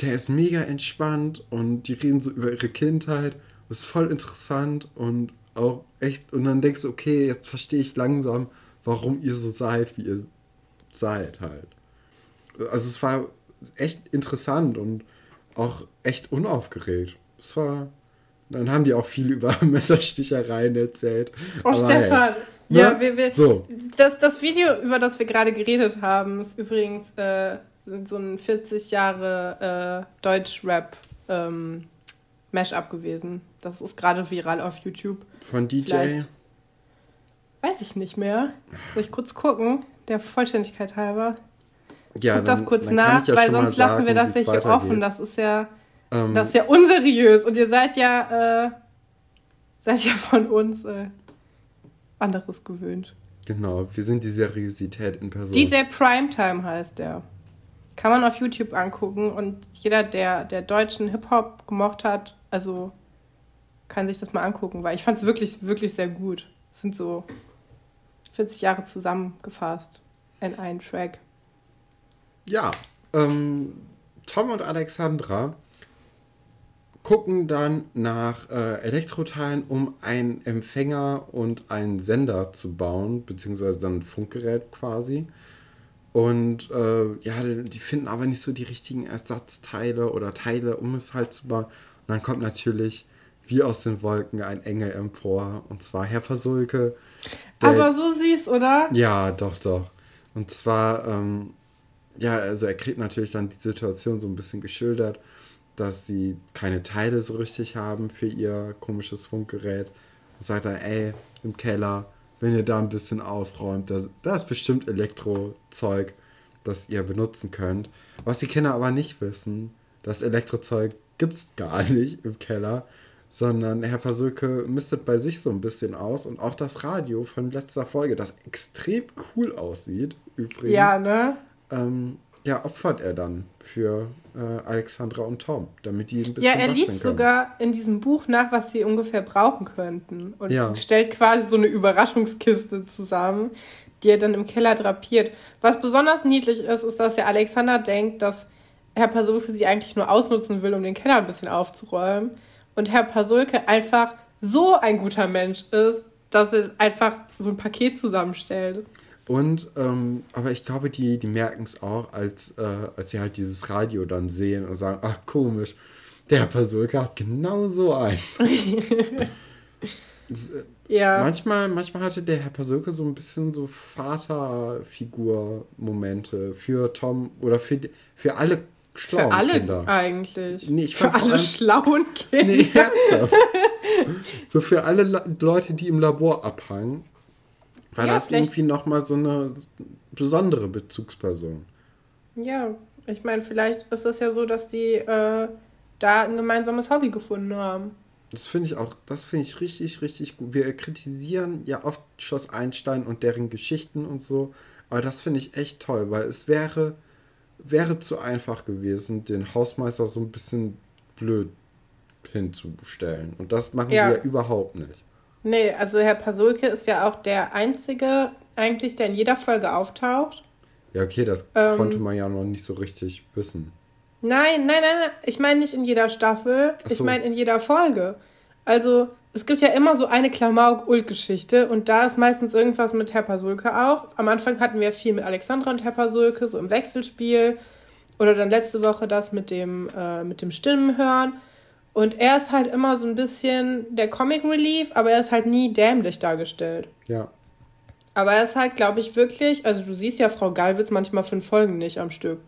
der ist mega entspannt und die reden so über ihre Kindheit. Ist voll interessant und auch echt. Und dann denkst du, okay, jetzt verstehe ich langsam, warum ihr so seid, wie ihr seid halt. Also es war echt interessant und auch echt unaufgeregt. Es war. Dann haben die auch viel über [laughs] Messerstichereien erzählt. Oh, Aber hey, Stefan. ne? Ja, wir, wir, So. das, das Video, über das wir gerade geredet haben, ist übrigens äh, so so ein 40 Jahre äh, Deutsch-Rap ähm, Mash-up gewesen. Das ist gerade viral auf YouTube. Von DJ. Vielleicht. Weiß ich nicht mehr. Soll ich kurz gucken? Der Vollständigkeit halber. Ja, Guck das kurz nach, ja weil sonst lassen wir sagen, das weitergeht. offen. Das ist ja. Ähm, Das ist ja unseriös und ihr seid ja, äh, seid ja von uns äh, anderes gewöhnt. genau, wir sind die Seriosität in Person. DJ Primetime heißt der. Kann man auf YouTube angucken und jeder, der, der deutschen Hip-Hop gemocht hat, also kann sich das mal angucken, weil ich fand es wirklich, wirklich sehr gut. Es sind so 40 Jahre zusammengefasst in einen Track. Ja, ähm, Tom und Alexandra gucken dann nach äh, Elektroteilen, um einen Empfänger und einen Sender zu bauen, beziehungsweise dann ein Funkgerät quasi. Und äh, ja, die finden aber nicht so die richtigen Ersatzteile oder Teile, um es halt zu bauen. Und dann kommt natürlich wie aus den Wolken ein Engel empor, und zwar Herr Pasulke. Der- Aber so süß, oder? ja, doch, doch. Und zwar, ähm, ja, also er kriegt natürlich dann die Situation so ein bisschen geschildert, dass sie keine Teile so richtig haben für ihr komisches Funkgerät. Sagt er, ey, im Keller, wenn ihr da ein bisschen aufräumt, da, da ist bestimmt Elektrozeug, das ihr benutzen könnt. Was die Kinder aber nicht wissen, das Elektrozeug gibt's gar [laughs] nicht im Keller, sondern Herr Pasulke mistet bei sich so ein bisschen aus und auch das Radio von letzter Folge, das extrem cool aussieht, übrigens, Ja, ne? ähm, ja, opfert er dann für äh, Alexandra und Tom, damit die ein bisschen Ja, er liest können. sogar in diesem Buch nach, was sie ungefähr brauchen könnten. Und Ja. stellt quasi so eine Überraschungskiste zusammen, die er dann im Keller drapiert. Was besonders niedlich ist, ist, dass der Alexander denkt, dass Herr Pasulke sie eigentlich nur ausnutzen will, um den Keller ein bisschen aufzuräumen. Und Herr Pasulke einfach so ein guter Mensch ist, dass er einfach so ein Paket zusammenstellt. Und, ähm, aber ich glaube, die, die merken es auch, als, äh, als sie halt dieses Radio dann sehen und sagen, ach komisch, der Herr Pasulke hat genau so eins. [laughs] Das, äh, Ja. Manchmal, manchmal hatte der Herr Pasulke so ein bisschen so Vaterfigur-Momente für Tom oder für, für alle schlauen Für alle Kinder. eigentlich. Nee, Für alle allem- schlauen Kinder. Nee, [laughs] ernsthaft. so für alle Le Leute, die im Labor abhangen, war Ja, das vielleicht- irgendwie nochmal so eine besondere Bezugsperson. Ja, ich meine, vielleicht ist es ja so, dass die äh, da ein gemeinsames Hobby gefunden haben. Das finde ich auch, das finde ich richtig, richtig gut. Wir kritisieren ja oft Schloss Einstein und deren Geschichten und so, aber das finde ich echt toll, weil es wäre, wäre zu einfach gewesen, den Hausmeister so ein bisschen blöd hinzustellen. Und das machen Ja. wir überhaupt nicht. Nee, also Herr Pasulke ist ja auch der Einzige, eigentlich, der in jeder Folge auftaucht. Ja, okay, das Ähm. konnte man ja noch nicht so richtig wissen. Nein, nein, nein, nein. Ich meine nicht in jeder Staffel, Ach ich so. meine in jeder Folge. Also, es gibt ja immer so eine Klamauk-Ult-Geschichte und da ist meistens irgendwas mit Herr Pasulke auch. Am Anfang hatten wir viel mit Alexandra und Herr Pasulke, so im Wechselspiel. Oder dann letzte Woche das mit dem, äh, mit dem Stimmenhören. Und er ist halt immer so ein bisschen der Comic Relief, aber er ist halt nie dämlich dargestellt. Ja, Aber er ist halt, glaube ich, wirklich, also du siehst ja Frau Gallwitz manchmal fünf Folgen nicht am Stück.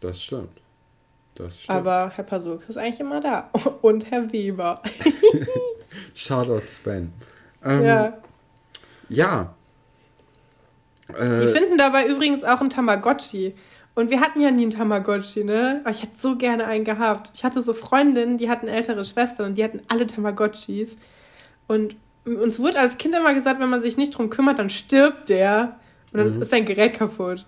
das stimmt. Das stimmt. Aber Herr Pasulke ist eigentlich immer da. [laughs] Und Herr Weber. [laughs] Shoutout Sven. Ähm, ja. ja. Die Äh, finden dabei übrigens auch einen Tamagotchi. Und wir hatten ja nie einen Tamagotchi, ne? Aber ich hätte so gerne einen gehabt. Ich hatte so Freundinnen, die hatten ältere Schwestern und die hatten alle Tamagotchis. Und uns wurde als Kind immer gesagt, wenn man sich nicht drum kümmert, dann stirbt der. Und dann Mhm. ist sein Gerät kaputt.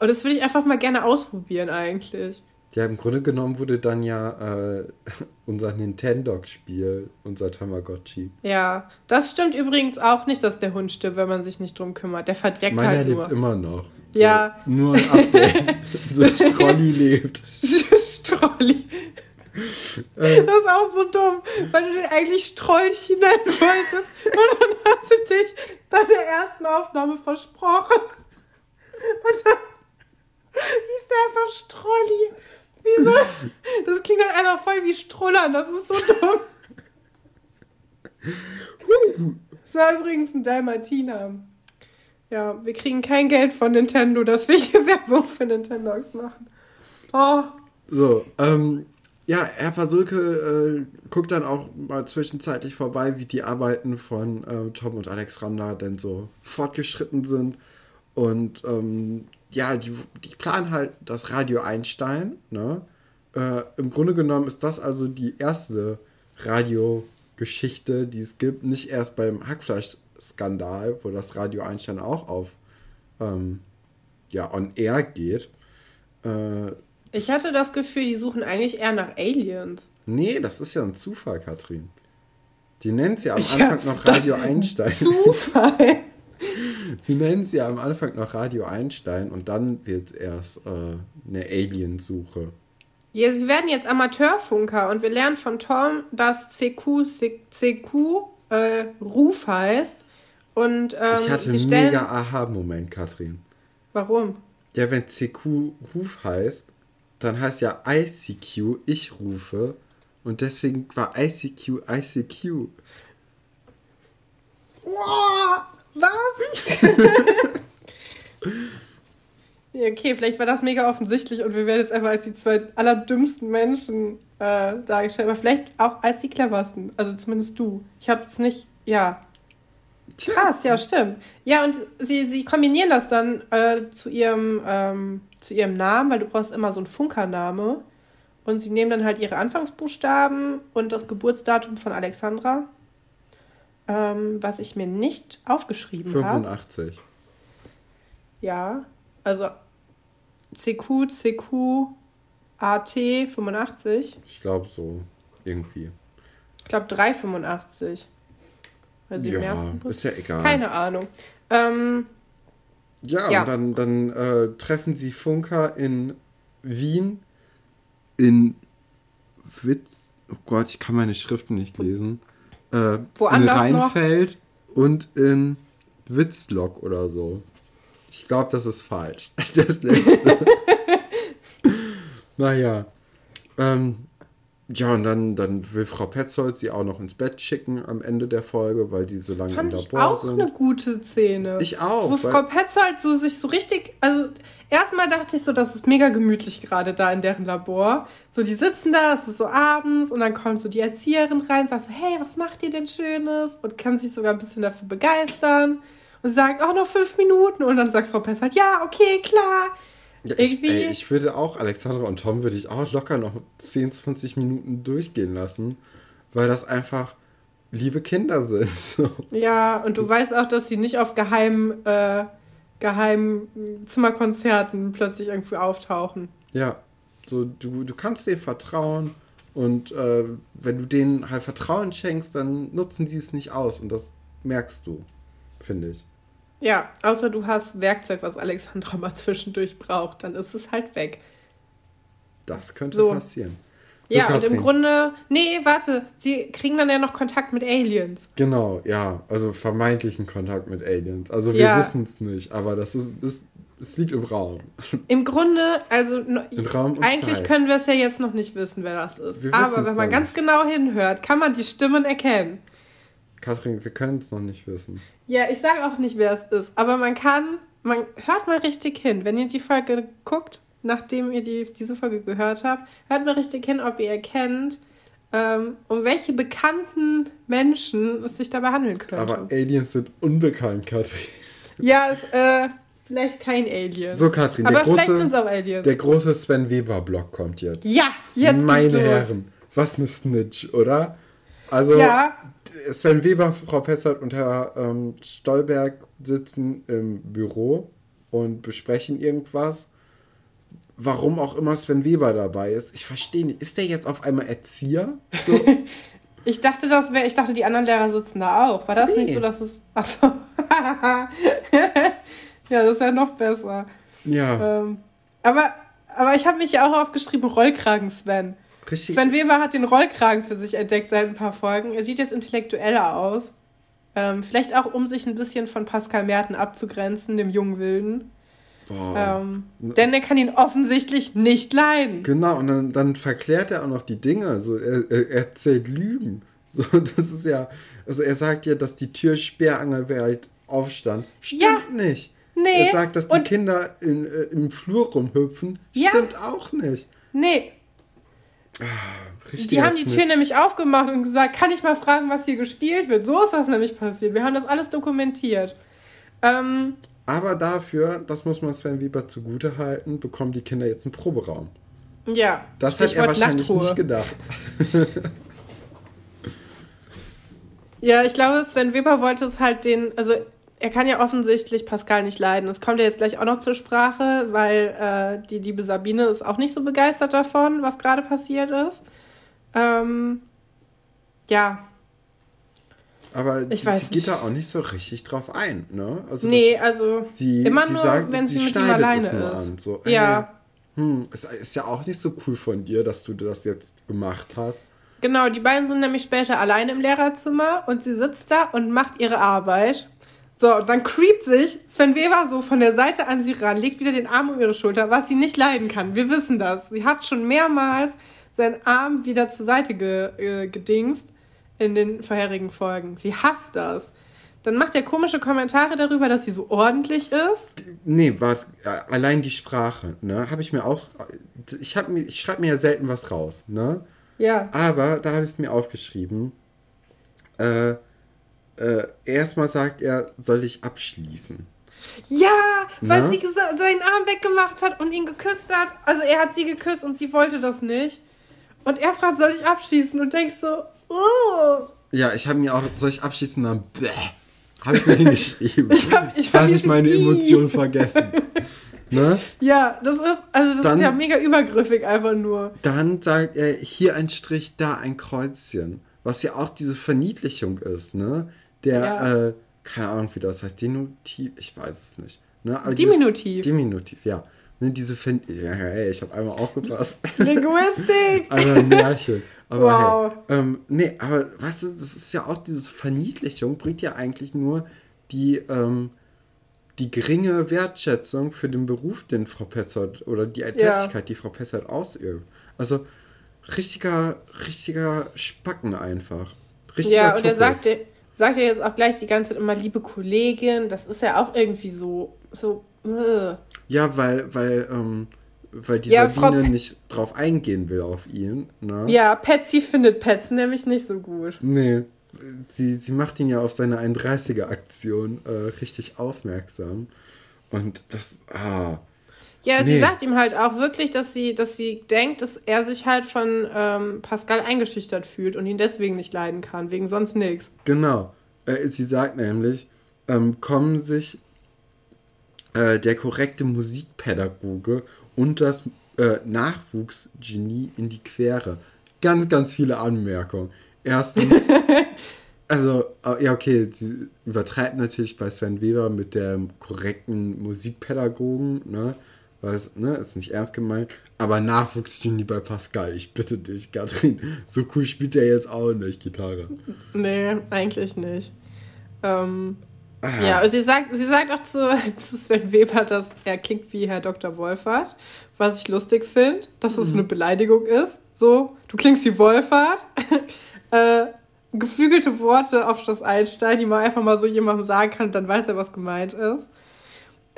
Und das würde ich einfach mal gerne ausprobieren, eigentlich. Ja, im Grunde genommen wurde dann ja äh, [laughs] unser Nintendo-Spiel, unser Tamagotchi. Ja, das stimmt übrigens auch nicht, dass der Hund stirbt, wenn man sich nicht drum kümmert. Der verdreckt Meiner halt lebt nur. immer noch. Ja. So, nur ein Update. [laughs] so Strolli lebt. [laughs] Strolli. Äh, Das ist auch so dumm, weil du den eigentlich Strolchi nennen wolltest. Und dann hast du dich bei der ersten Aufnahme versprochen. Und dann hieß der einfach Strolli. Wieso? Das klingt halt einfach voll wie Strullern. Das ist so [laughs] dumm. Das war übrigens ein Dalmatiner. Ja, wir kriegen kein Geld von Nintendo, dass wir hier [laughs] Werbung für Nintendogs machen. Oh, So, ähm, ja, Herr Pasulke äh, guckt dann auch mal zwischenzeitlich vorbei, wie die Arbeiten von äh, Tom und Alexandra denn so fortgeschritten sind. Und ähm, ja, die, die planen halt das Radio Einstein, ne? äh, im Grunde genommen ist das also die erste Radiogeschichte, die es gibt. Nicht erst beim Hackfleisch-Skandal, wo das Radio Einstein auch auf ähm, ja, on air geht. Äh, ich hatte das Gefühl, die suchen eigentlich eher nach Aliens. Nee, das ist ja ein Zufall, Katrin. Die nennen es ja am Anfang ja, noch Radio [laughs] Einstein. Zufall. [laughs] Sie nennen es ja am Anfang noch Radio Einstein und dann wird es erst äh, eine Aliensuche. Ja, sie werden jetzt Amateurfunker und wir lernen von Tom, dass CQ, CQ äh, Ruf heißt. Und, ähm, ich hatte einen stellen... mega Aha-Moment, Katrin. Warum? Ja, wenn CQ Ruf heißt, dann heißt ja ICQ, ich rufe. Und deswegen war ICQ ICQ. Wow, was? [laughs] ja, okay, vielleicht war das mega offensichtlich und wir werden jetzt einfach als die zwei allerdümmsten Menschen äh, dargestellt, aber vielleicht auch als die cleversten. Also zumindest du. Ich habe es nicht, ja. Krass, ja, stimmt. Ja, und sie, sie kombinieren das dann äh, zu, ihrem, ähm, zu ihrem Namen, weil du brauchst immer so einen Funkername. Und sie nehmen dann halt ihre Anfangsbuchstaben und das Geburtsdatum von Alexandra, ähm, was ich mir nicht aufgeschrieben habe. 85. Hab. Ja, also CQ, CQ, AT 85. Ich glaube so, irgendwie. Ich glaube 385. Weil sie ja, ist ja egal. Keine Ahnung. Ähm, ja, ja, und dann, dann äh, treffen sie Funker in Wien in Witz. Oh Gott, ich kann meine Schriften nicht lesen. Äh, Woanders in Rheinfeld noch? und in Witzlock oder so. Ich glaube, das ist falsch. [laughs] Das letzte. [laughs] naja. Ähm, ja, und dann, dann will Frau Petzold sie auch noch ins Bett schicken am Ende der Folge, weil die so lange Fand im Labor sind. ich auch eine gute Szene. Ich auch. Wo Frau Petzold so sich so richtig, also erstmal dachte ich so, das ist mega gemütlich gerade da in deren Labor. So, die sitzen da, es ist so abends und dann kommt so die Erzieherin rein, sagt so, hey, was macht ihr denn Schönes? Und kann sich sogar ein bisschen dafür begeistern und sagt, auch noch fünf Minuten. Und dann sagt Frau Petzold, ja, okay, klar. Ja, ich, ey, ich würde auch, Alexandra und Tom würde ich auch locker noch 10, 20 Minuten durchgehen lassen, weil das einfach liebe Kinder sind. [laughs] So. Ja, und du weißt auch, dass sie nicht auf geheimen, äh, geheimen Zimmerkonzerten plötzlich irgendwie auftauchen. Ja, so du, du kannst denen vertrauen und äh, wenn du denen halt Vertrauen schenkst, dann nutzen sie es nicht aus und das merkst du, finde ich. Ja, außer du hast Werkzeug, was Alexandra mal [laughs] zwischendurch braucht, dann ist es halt weg. Das könnte so. passieren. So, ja, und im Grunde, nee, warte, sie kriegen dann ja noch Kontakt mit Aliens. Genau, ja, also vermeintlichen Kontakt mit Aliens. Also wir ja. wissen es nicht, aber das ist, ist, es liegt im Raum. [laughs] Im Grunde, also eigentlich Zeit. können wir es ja jetzt noch nicht wissen, wer das ist. Wir aber wenn man ganz genau hinhört, kann man die Stimmen erkennen. Katrin, wir können es noch nicht wissen. Ja, ich sage auch nicht, wer es ist, aber man kann, man hört mal richtig hin. Wenn ihr die Folge guckt, nachdem ihr die, diese Folge gehört habt, hört mal richtig hin, ob ihr erkennt, ähm, um welche bekannten Menschen es sich dabei handeln könnte. Aber Aliens sind unbekannt, Katrin. Ja, ist, äh, vielleicht kein Alien. So, Katrin, Aber der große, der große Sven Weber-Blog kommt jetzt. Ja, jetzt Meine Herren, was eine Snitch, oder? Also, ja. Sven Weber, Frau Pessert und Herr ähm, Stolberg sitzen im Büro und besprechen irgendwas. Warum auch immer Sven Weber dabei ist. Ich verstehe nicht. Ist der jetzt auf einmal Erzieher? So? [laughs] ich dachte, das wäre, ich dachte, die anderen Lehrer sitzen da auch. War das nee. nicht so, dass es. Achso. [laughs] ja, das ist ja noch besser. Ja. Ähm, aber, aber ich habe mich ja auch aufgeschrieben, Rollkragen Sven. Richtig. Sven Weber hat den Rollkragen für sich entdeckt seit ein paar Folgen. Er sieht jetzt intellektueller aus. Ähm, vielleicht auch, um sich ein bisschen von Pascal Merten abzugrenzen, dem jungen Wilden. Ähm, denn er kann ihn offensichtlich nicht leiden. Genau, und dann, dann verklärt er auch noch die Dinge. So, er, er erzählt Lügen. [laughs] So, das ist ja, also er sagt ja, dass die Tür sperrangelweit aufstand. Stimmt ja. nicht. Nee. Er sagt, dass die und Kinder in, äh, im Flur rumhüpfen. Stimmt ja. auch nicht. Nee, Ah, die haben die Tür nämlich aufgemacht und gesagt, kann ich mal fragen, was hier gespielt wird. So ist das nämlich passiert. Wir haben das alles dokumentiert. Ähm, Aber dafür, das muss man Sven Weber zugute halten, bekommen die Kinder jetzt einen Proberaum. Ja. Das hat er wahrscheinlich Nachtruhe. nicht gedacht. [laughs] ja, ich glaube, Sven Weber wollte es halt den, also er kann ja offensichtlich Pascal nicht leiden. Das kommt ja jetzt gleich auch noch zur Sprache, weil äh, die liebe Sabine ist auch nicht so begeistert davon, was gerade passiert ist. Ähm, ja. Aber ich sie geht nicht. da auch nicht so richtig drauf ein, ne? Also nee, das, also sie, immer sie nur, sagt, wenn sie, sie mit ihm alleine ist. An, so, ja. Ey, hm, es ist ja auch nicht so cool von dir, dass du das jetzt gemacht hast. Genau, die beiden sind nämlich später alleine im Lehrerzimmer und sie sitzt da und macht ihre Arbeit. So, und dann creept sich Sven Weber so von der Seite an sie ran, legt wieder den Arm um ihre Schulter, was sie nicht leiden kann. Wir wissen das. Sie hat schon mehrmals seinen Arm wieder zur Seite ge, äh, gedingst in den vorherigen Folgen. Sie hasst das. Dann macht er komische Kommentare darüber, dass sie so ordentlich ist. Nee, was allein die Sprache, ne, habe ich mir auch ich habe mir ich schreibe mir ja selten was raus, ne? Ja. Aber da habe ich es mir aufgeschrieben. Äh, äh, erstmal sagt er, soll ich abschließen. Ja, weil Na? sie seinen Arm weggemacht hat und ihn geküsst hat. Also er hat sie geküsst und sie wollte das nicht. Und er fragt, soll ich abschießen? Und denkst so, oh. Ja, ich habe mir auch, soll ich abschießen? Dann, bäh, habe ich mir [laughs] hingeschrieben. ich habe ich hab ich meine Emotionen vergessen. [laughs] Ne? Ja, das ist, also das dann, ist ja mega übergriffig einfach nur. Dann sagt er, hier ein Strich, da ein Kreuzchen. Was ja auch diese Verniedlichung ist, ne? Der, ja. äh, keine Ahnung, wie das heißt, Diminutiv, ich weiß es nicht. Ne? Aber Diminutiv. Dieses, Diminutiv, ja. Ne, diese Fin [laughs] ja, hey, ich habe einmal aufgepasst. [laughs] Linguistik! [laughs] also ein Märchen. Aber wow. hey, ähm, nee, aber weißt du, das ist ja auch diese Verniedlichung, bringt ja eigentlich nur die, ähm, die geringe Wertschätzung für den Beruf, den Frau Petzold oder die Tätigkeit, ja. die Frau Petzold ausübt. Also richtiger, richtiger Spacken einfach. Richtiger ja, und Tuppes. er sagte, sagt ja jetzt auch gleich die ganze Zeit immer, liebe Kollegin, das ist ja auch irgendwie so, so, äh. Ja, weil, weil, ähm, weil die ja, Sabine nicht drauf eingehen will auf ihn. Ne? Ja, Patsy findet Pets nämlich nicht so gut. Nee, sie, sie macht ihn ja auf seine 31er-Aktion äh, richtig aufmerksam. Und das, ah. Ja, nee. sie sagt ihm halt auch wirklich, dass sie, dass sie denkt, dass er sich halt von ähm, Pascal eingeschüchtert fühlt und ihn deswegen nicht leiden kann, wegen sonst nichts. Genau. Äh, sie sagt nämlich, ähm, kommen sich äh, der korrekte Musikpädagoge und das äh, Nachwuchsgenie in die Quere. Ganz, ganz viele Anmerkungen. Erstens, [laughs] also, äh, ja, okay, sie übertreibt natürlich bei Sven Weber mit dem korrekten Musikpädagogen, ne? Weiß, ne, ist nicht ernst gemeint. Aber Nachwuchsgenie bei Pascal, ich bitte dich, Katrin. So cool spielt er jetzt auch nicht Gitarre. Nee, eigentlich nicht. Ähm, ja, und sie sagt, sie sagt auch zu, [laughs] zu Sven Weber, dass er klingt wie Herr Dr. Wolfert, was ich lustig finde, dass es mhm. eine Beleidigung ist. So, du klingst wie Wolfert. [laughs] äh, geflügelte Worte auf das Einstein, die man einfach mal so jemandem sagen kann, und dann weiß er, was gemeint ist.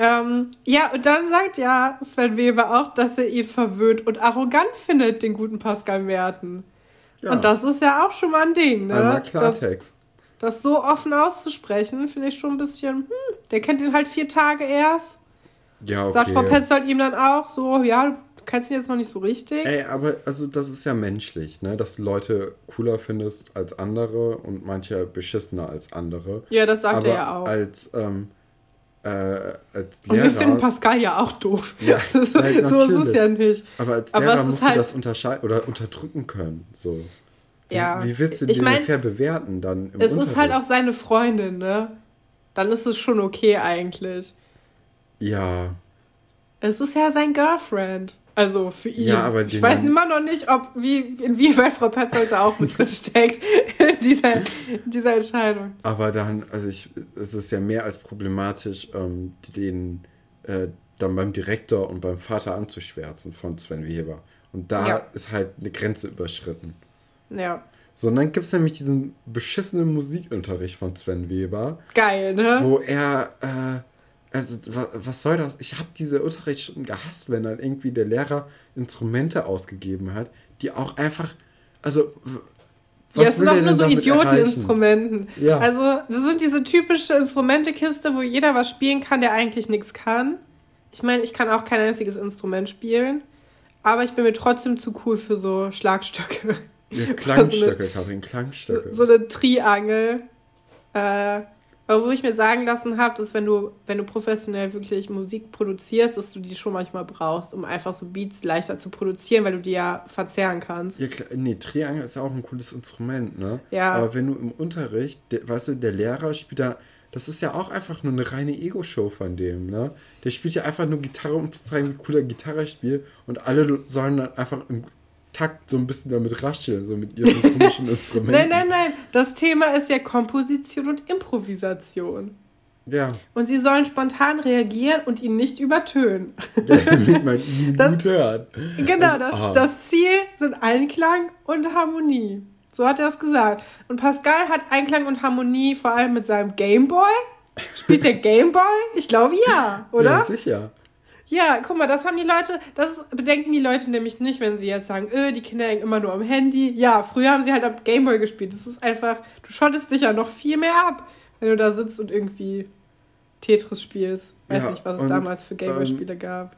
Ähm, ja, und dann sagt ja Sven Weber auch, dass er ihn verwöhnt und arrogant findet, den guten Pascal Merten. Ja. Und das ist ja auch schon mal ein Ding, ne? Einmal Klartext. Das, das so offen auszusprechen, finde ich schon ein bisschen, hm, der kennt ihn halt vier Tage erst. Ja, okay. Sagt Frau Petzold ihm dann auch so, ja, du kennst ihn jetzt noch nicht so richtig. Ey, aber also das ist ja menschlich, ne? Dass du Leute cooler findest als andere und manche beschissener als andere. Ja, das sagt aber er ja auch. Als, ähm, äh, als Lehrer. Und wir finden Pascal ja auch doof. Ja, halt [laughs] so ist es ja nicht. Aber als Lehrer Aber musst halt du das unterscheiden oder unterdrücken können. So. Ja. Wie willst du ich mein, fair bewerten dann im Es Unterricht? ist halt auch seine Freundin, ne? Dann ist es schon okay eigentlich. Ja. Es ist ja sein Girlfriend. Also für ihn. Ja, aber ich weiß immer noch nicht, ob wie, inwieweit Frau Petzold auch mit drin steckt in dieser, in dieser Entscheidung. Aber dann, also ich, es ist ja mehr als problematisch, ähm, den äh, dann beim Direktor und beim Vater anzuschwärzen von Sven Weber. Und da ja. ist halt eine Grenze überschritten. Ja. So, und dann gibt es nämlich diesen beschissenen Musikunterricht von Sven Weber. Geil, ne? Wo er, äh, also was, was soll das? Ich habe diese Unterrichtsstunden gehasst, wenn dann irgendwie der Lehrer Instrumente ausgegeben hat, die auch einfach, also was ja, es sind auch nur so Idioteninstrumenten. Ja. Also, das sind diese typische Instrumentekiste, wo jeder was spielen kann, der eigentlich nichts kann. Ich meine, ich kann auch kein einziges Instrument spielen. aber ich bin mir trotzdem zu cool für so Schlagstöcke. Ja, [laughs] Klangstöcke, so Kathrin, Klangstöcke. So eine Triangel. Äh, aber wo ich mir sagen lassen habe, dass wenn du, wenn du professionell wirklich Musik produzierst, dass du die schon manchmal brauchst, um einfach so Beats leichter zu produzieren, weil du die ja verzehren kannst. Ja, klar, nee, Triangel ist ja auch ein cooles Instrument, ne? Ja. Aber wenn du im Unterricht, der, weißt du, der Lehrer spielt da, das ist ja auch einfach nur eine reine Ego-Show von dem, ne? Der spielt ja einfach nur Gitarre, um zu zeigen, wie cool er Gitarre spielt und alle sollen dann einfach im Takt so ein bisschen damit rascheln, so mit ihren komischen [laughs] Instrumenten. Nein, nein, nein. Das Thema ist ja Komposition und Improvisation. Ja. Und sie sollen spontan reagieren und ihn nicht übertönen. [laughs] Damit man ihn Das- gut hört. Genau, das, Ah. das Ziel sind Einklang und Harmonie. So hat er es gesagt. Und Pascal hat Einklang und Harmonie vor allem mit seinem Gameboy. Spielt der [laughs] Gameboy? Ich glaube ja, oder? Ja, sicher. Ja, guck mal, das haben die Leute, das bedenken die Leute nämlich nicht, wenn sie jetzt sagen, öh, die Kinder hängen immer nur am Handy. Ja, früher haben sie halt am Gameboy gespielt. Das ist einfach, du schottest dich ja noch viel mehr ab, wenn du da sitzt und irgendwie Tetris spielst. Weiß Ja, nicht, was es und, damals für Gameboy-Spiele gab.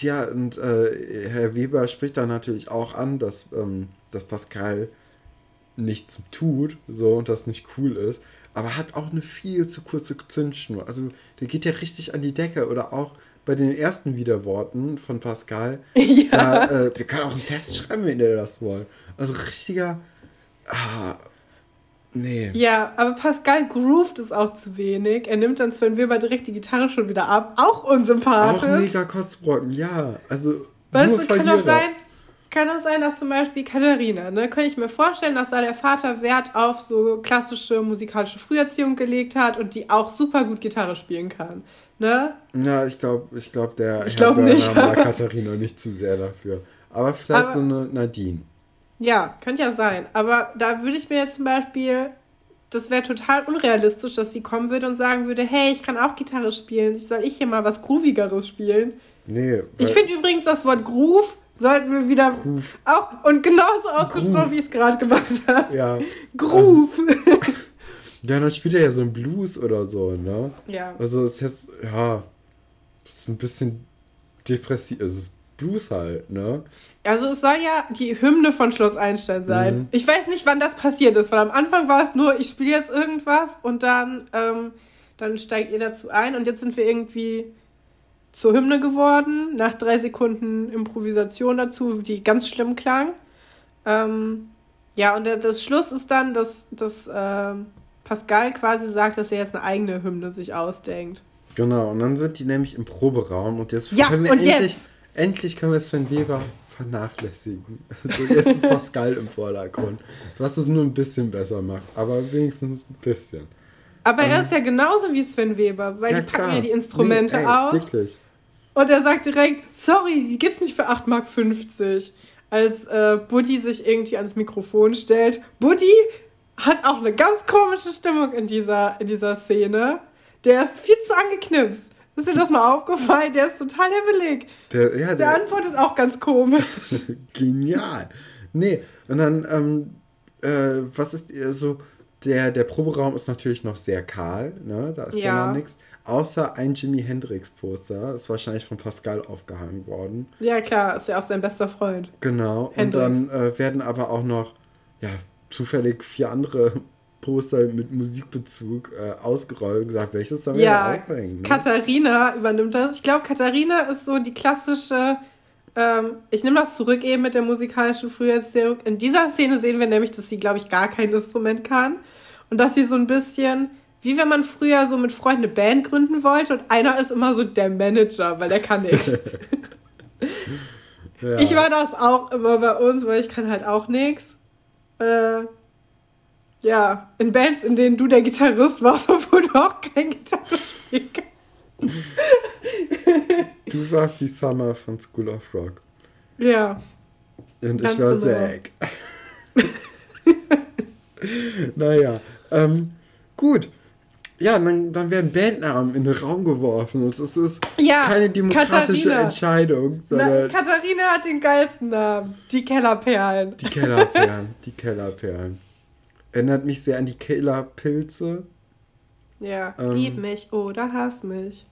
Ja, und äh, Herr Weber spricht da natürlich auch an, dass, ähm, dass Pascal nichts tut, so und das nicht cool ist, aber hat auch eine viel zu kurze Zündschnur. Also der geht ja richtig an die Decke oder auch bei den ersten Widerworten von Pascal. [laughs] Ja. Da, äh, wir können auch einen Test schreiben, wenn ihr das wollt. Also richtiger. Ah, nee. Ja, aber Pascal groovt es auch zu wenig. Er nimmt dann Sven Weber direkt die Gitarre schon wieder ab. Auch Auch unsympathisch. mega Kotzbrocken, ja. Also Weißt nur du, kann auch sein, kann auch sein, dass zum Beispiel Katharina, ne, könnte ich mir vorstellen, dass da der Vater Wert auf so klassische musikalische Früherziehung gelegt hat und die auch super gut Gitarre spielen kann. Ne? Ja, ich glaube, ich glaub, der Ich glaub nicht. mag Katharina nicht zu sehr dafür. Aber vielleicht Aber- so eine Nadine. Ja, könnte ja sein. Aber da würde ich mir jetzt zum Beispiel, das wäre total unrealistisch, dass die kommen würde und sagen würde, hey, ich kann auch Gitarre spielen, soll ich hier mal was Groovigeres spielen? Nee, Ich finde übrigens das Wort Groove sollten wir wieder Groove. auch und genauso ausgesprochen, wie ich es gerade gemacht habe. Ja. Groove. [laughs] Ja, dann spielt er ja so ein Blues oder so, ne? ja. Also ist jetzt, ja, ist ein bisschen depressiv. Also es ist Blues halt, ne? Also es soll ja die Hymne von Schloss Einstein sein. Mhm. Ich weiß nicht, wann das passiert ist, weil am Anfang war es nur, ich spiele jetzt irgendwas und dann, ähm, dann steigt ihr dazu ein und jetzt sind wir irgendwie zur Hymne geworden, nach drei Sekunden Improvisation dazu, die ganz schlimm klang. Ähm, ja, und das Schluss ist dann, dass, dass ähm, Pascal quasi sagt, dass er jetzt eine eigene Hymne sich ausdenkt. Genau, und dann sind die nämlich im Proberaum und jetzt Ja, können wir endlich, jetzt? endlich können wir Sven Weber vernachlässigen. [laughs] Also jetzt ist Pascal im Vordergrund, was es nur ein bisschen besser macht, aber wenigstens ein bisschen. Aber er ist ja genauso wie Sven Weber, weil die packen ja die Instrumente Nee, ey, aus. Wirklich. Und er sagt direkt, sorry, die gibt's nicht für 8,50 Mark. Als äh, Buddy sich irgendwie ans Mikrofon stellt. Buddy hat auch eine ganz komische Stimmung in dieser, in dieser Szene. Der ist viel zu angeknipst. Ist dir das mal aufgefallen? Der ist total hibbelig. Der, ja, Der der, antwortet auch ganz komisch. [laughs] Genial. Nee, und dann, ähm, äh, was ist so, der, der Proberaum ist natürlich noch sehr kahl, ne? Da ist ja, Ja. noch nichts. Außer ein Jimi Hendrix Poster. Ist wahrscheinlich von Pascal aufgehangen worden. ja, klar, ist ja auch sein bester Freund. Genau. Hendrix. Und dann äh, werden aber auch noch, ja, zufällig vier andere [laughs] Poster mit Musikbezug äh, ausgerollt und gesagt, welches sollen wir Ja, da aufhängen? Ne? Katharina übernimmt das. Ich glaube, Katharina ist so die klassische. Ähm, ich nehme das zurück eben mit der musikalischen Früherziehung. In dieser Szene sehen wir nämlich, dass sie, glaube ich, gar kein Instrument kann. Und dass sie so ein bisschen, wie wenn man früher so mit Freunden eine Band gründen wollte und einer ist immer so der Manager, weil der kann nichts. [laughs] Ja. Ich war das auch immer bei uns, weil ich kann halt auch nichts. Äh, ja, in Bands, in denen du der Gitarrist warst, [laughs] obwohl du auch kein Gitarre spielen kannst. Du warst die Summer von School of Rock. Ja. Und ich war genau. Zack. [laughs] naja, ähm, gut. Ja, dann, dann werden Bandnamen in den Raum geworfen und es ist Ja, keine demokratische Katharina. Entscheidung, Na, Katharina hat den geilsten Namen. Die Kellerperlen. die Kellerperlen. [laughs] die Kellerperlen. Erinnert mich sehr an die Kellerpilze. Ja, Ähm. lieb mich oder hass mich.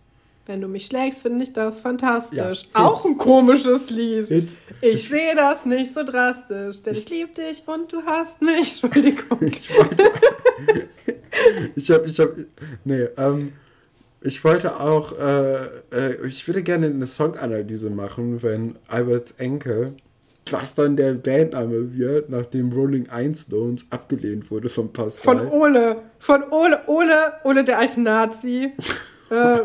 Wenn du mich schlägst, finde ich das fantastisch. Ja. Auch ein komisches Lied. Hit. Ich sehe das nicht so drastisch, denn ich liebe dich und du hast mich. [laughs] Entschuldigung. Ich wollte. [laughs] [laughs] ich hab, ich hab. Nee, ähm. Ich wollte auch, äh, äh, ich würde gerne eine Songanalyse machen, wenn Alberts Enkel, was dann der Bandname wird, nachdem Rolling Einstones abgelehnt wurde von Pascal. Von Ole. Von Ole, Ole, Ole der alte Nazi. [laughs] äh, [laughs]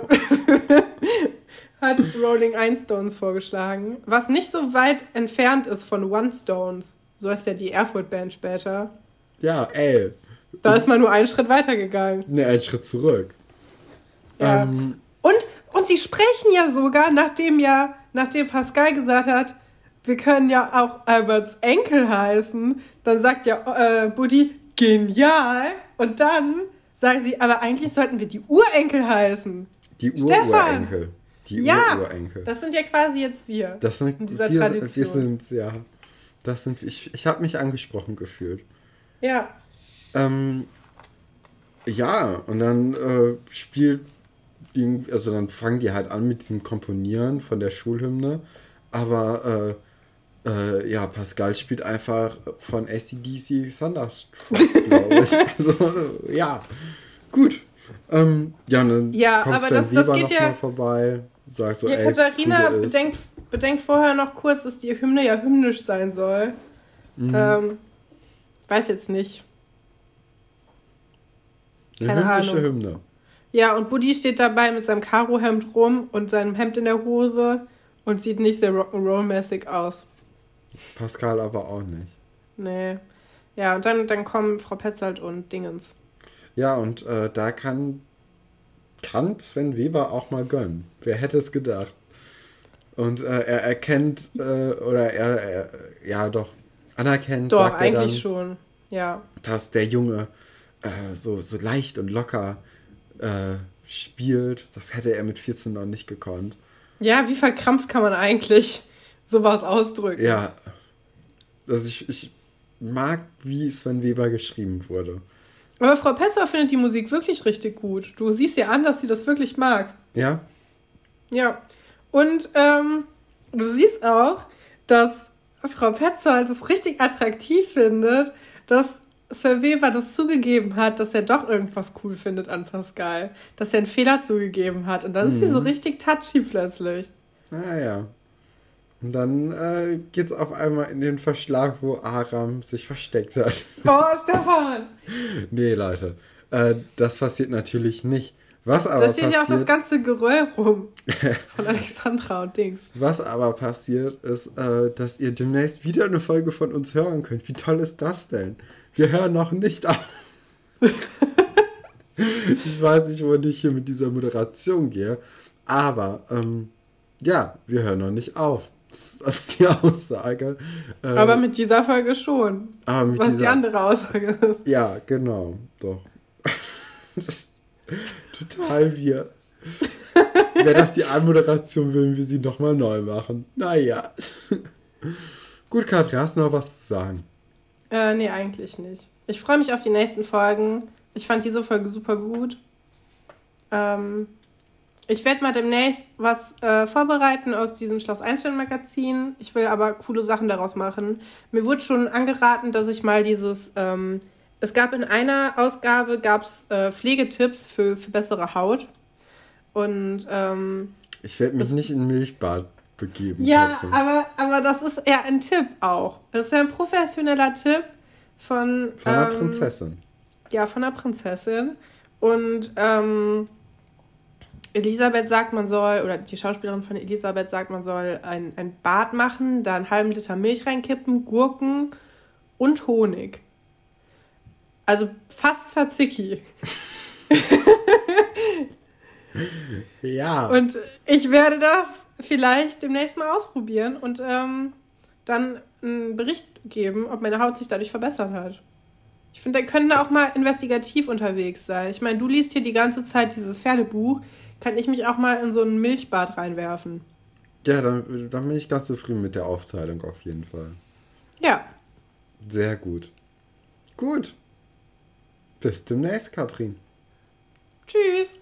hat Rolling Einstones vorgeschlagen. Was nicht so weit entfernt ist von One Stones. So heißt ja die Erfurt-Band später. ja, ey. Da ist man nur einen Schritt weitergegangen. Ne, einen Schritt zurück. Ja. Ähm, Und, und sie sprechen ja sogar, nachdem ja, nachdem Pascal gesagt hat, wir können ja auch Alberts Enkel heißen, dann sagt ja äh, Buddy, genial. Und dann sagen sie, aber eigentlich sollten wir die Urenkel heißen. die Stefan! Ururenkel. Die Ja, Ururenkel. das sind ja quasi jetzt wir. Das sind in dieser wir, Tradition. wir sind, ja. Das sind, ich, ich habe mich angesprochen gefühlt. Ja. Ähm, ja, und dann äh, spielt, also dann fangen die halt an mit dem Komponieren von der Schulhymne, aber äh, äh, ja, Pascal spielt einfach von ACDC Thunderstruck, [laughs] glaube ich. also, [laughs] ja, gut. Ähm, ja, und dann Ja, kommt aber Sven das- das Weber geht noch ja- vorbei, sagt so, ja, ey, Katharina bedenkt, bedenkt vorher noch kurz, dass die Hymne ja hymnisch sein soll. Mhm. Ähm, weiß jetzt nicht. Eine keine hymnische Ahnung. Hymne. Ja, und Buddy steht dabei mit seinem Karohemd rum und seinem Hemd in der Hose und sieht nicht sehr Rock'n'Roll-mäßig aus. Pascal aber auch nicht. Nee. Ja, und dann, dann kommen Frau Petzold und Dingens. Ja, und äh, da kann, kann Sven Weber auch mal gönnen. Wer hätte es gedacht? Und äh, er erkennt, äh, oder er, er, ja doch, anerkennt, Doch, sagt er eigentlich dann, schon. Ja. dass der Junge äh, so, so leicht und locker äh, spielt. Das hätte er mit 14 noch nicht gekonnt. Ja, wie verkrampft kann man eigentlich sowas ausdrücken? Ja, also ich, ich mag, wie Sven Weber geschrieben wurde. Aber Frau Petzold findet die Musik wirklich richtig gut. Du siehst ja an, dass sie das wirklich mag. Ja, Ja. Und ähm, du siehst auch, dass Frau Petzold es richtig attraktiv findet, dass Sir Weber das zugegeben hat, dass er doch irgendwas cool findet an Pascal. Dass er einen Fehler zugegeben hat. Und dann ist sie so richtig touchy plötzlich. naja. Und dann äh, geht's auf einmal in den Verschlag, wo Aram sich versteckt hat. Oh, Stefan! [laughs] nee, Leute. Äh, das passiert natürlich nicht. Was aber Da steht ja auch das passiert, ganze Geröll rum. [laughs] Von Alexandra und Dings. was aber passiert, ist, äh, dass ihr demnächst wieder eine Folge von uns hören könnt. Wie toll ist das denn? Wir hören noch nicht auf. [laughs] ich weiß nicht, wo ich hier mit dieser Moderation gehe. Aber, ähm, ja, wir hören noch nicht auf. Das ist die Aussage. Äh, Aber mit dieser Folge schon. Was die dieser- andere Aussage ist. Ja, genau, doch. [laughs] Total wir. Wäre das die Anmoderation, würden wir sie nochmal neu machen. Naja. Gut, Katrin, hast du noch was zu sagen? Äh, nee, eigentlich nicht. Ich freue mich auf die nächsten Folgen. Ich fand diese Folge super gut. Ähm, ich werde mal demnächst was äh, vorbereiten aus diesem Schloss Einstein Magazin. Ich will aber coole Sachen daraus machen. Mir wurde schon angeraten, dass ich mal dieses. Ähm, es gab in einer Ausgabe gab's, äh, Pflegetipps für, für bessere Haut. Und ähm, Ich werde mich nicht in Milchbad begeben. ja, Katrin. aber, aber das ist eher ein Tipp auch. Das ist ja ein professioneller Tipp von. Von einer ähm, Prinzessin. Ja, von der Prinzessin. Und ähm, Elisabeth sagt, man soll, oder die Schauspielerin von Elisabeth sagt, man soll ein, ein Bad machen, da einen halben Liter Milch reinkippen, Gurken und Honig. Also fast Tzatziki. [laughs] Ja. Und ich werde das vielleicht demnächst mal ausprobieren und ähm, dann einen Bericht geben, ob meine Haut sich dadurch verbessert hat. Ich finde, da können da auch mal investigativ unterwegs sein. Ich meine, du liest hier die ganze Zeit dieses Pferdebuch. Kann ich mich auch mal in so ein Milchbad reinwerfen? ja, dann, dann bin ich ganz zufrieden mit der Aufteilung auf jeden Fall. Ja. Sehr gut. Gut. Bis demnächst, Katrin. Tschüss.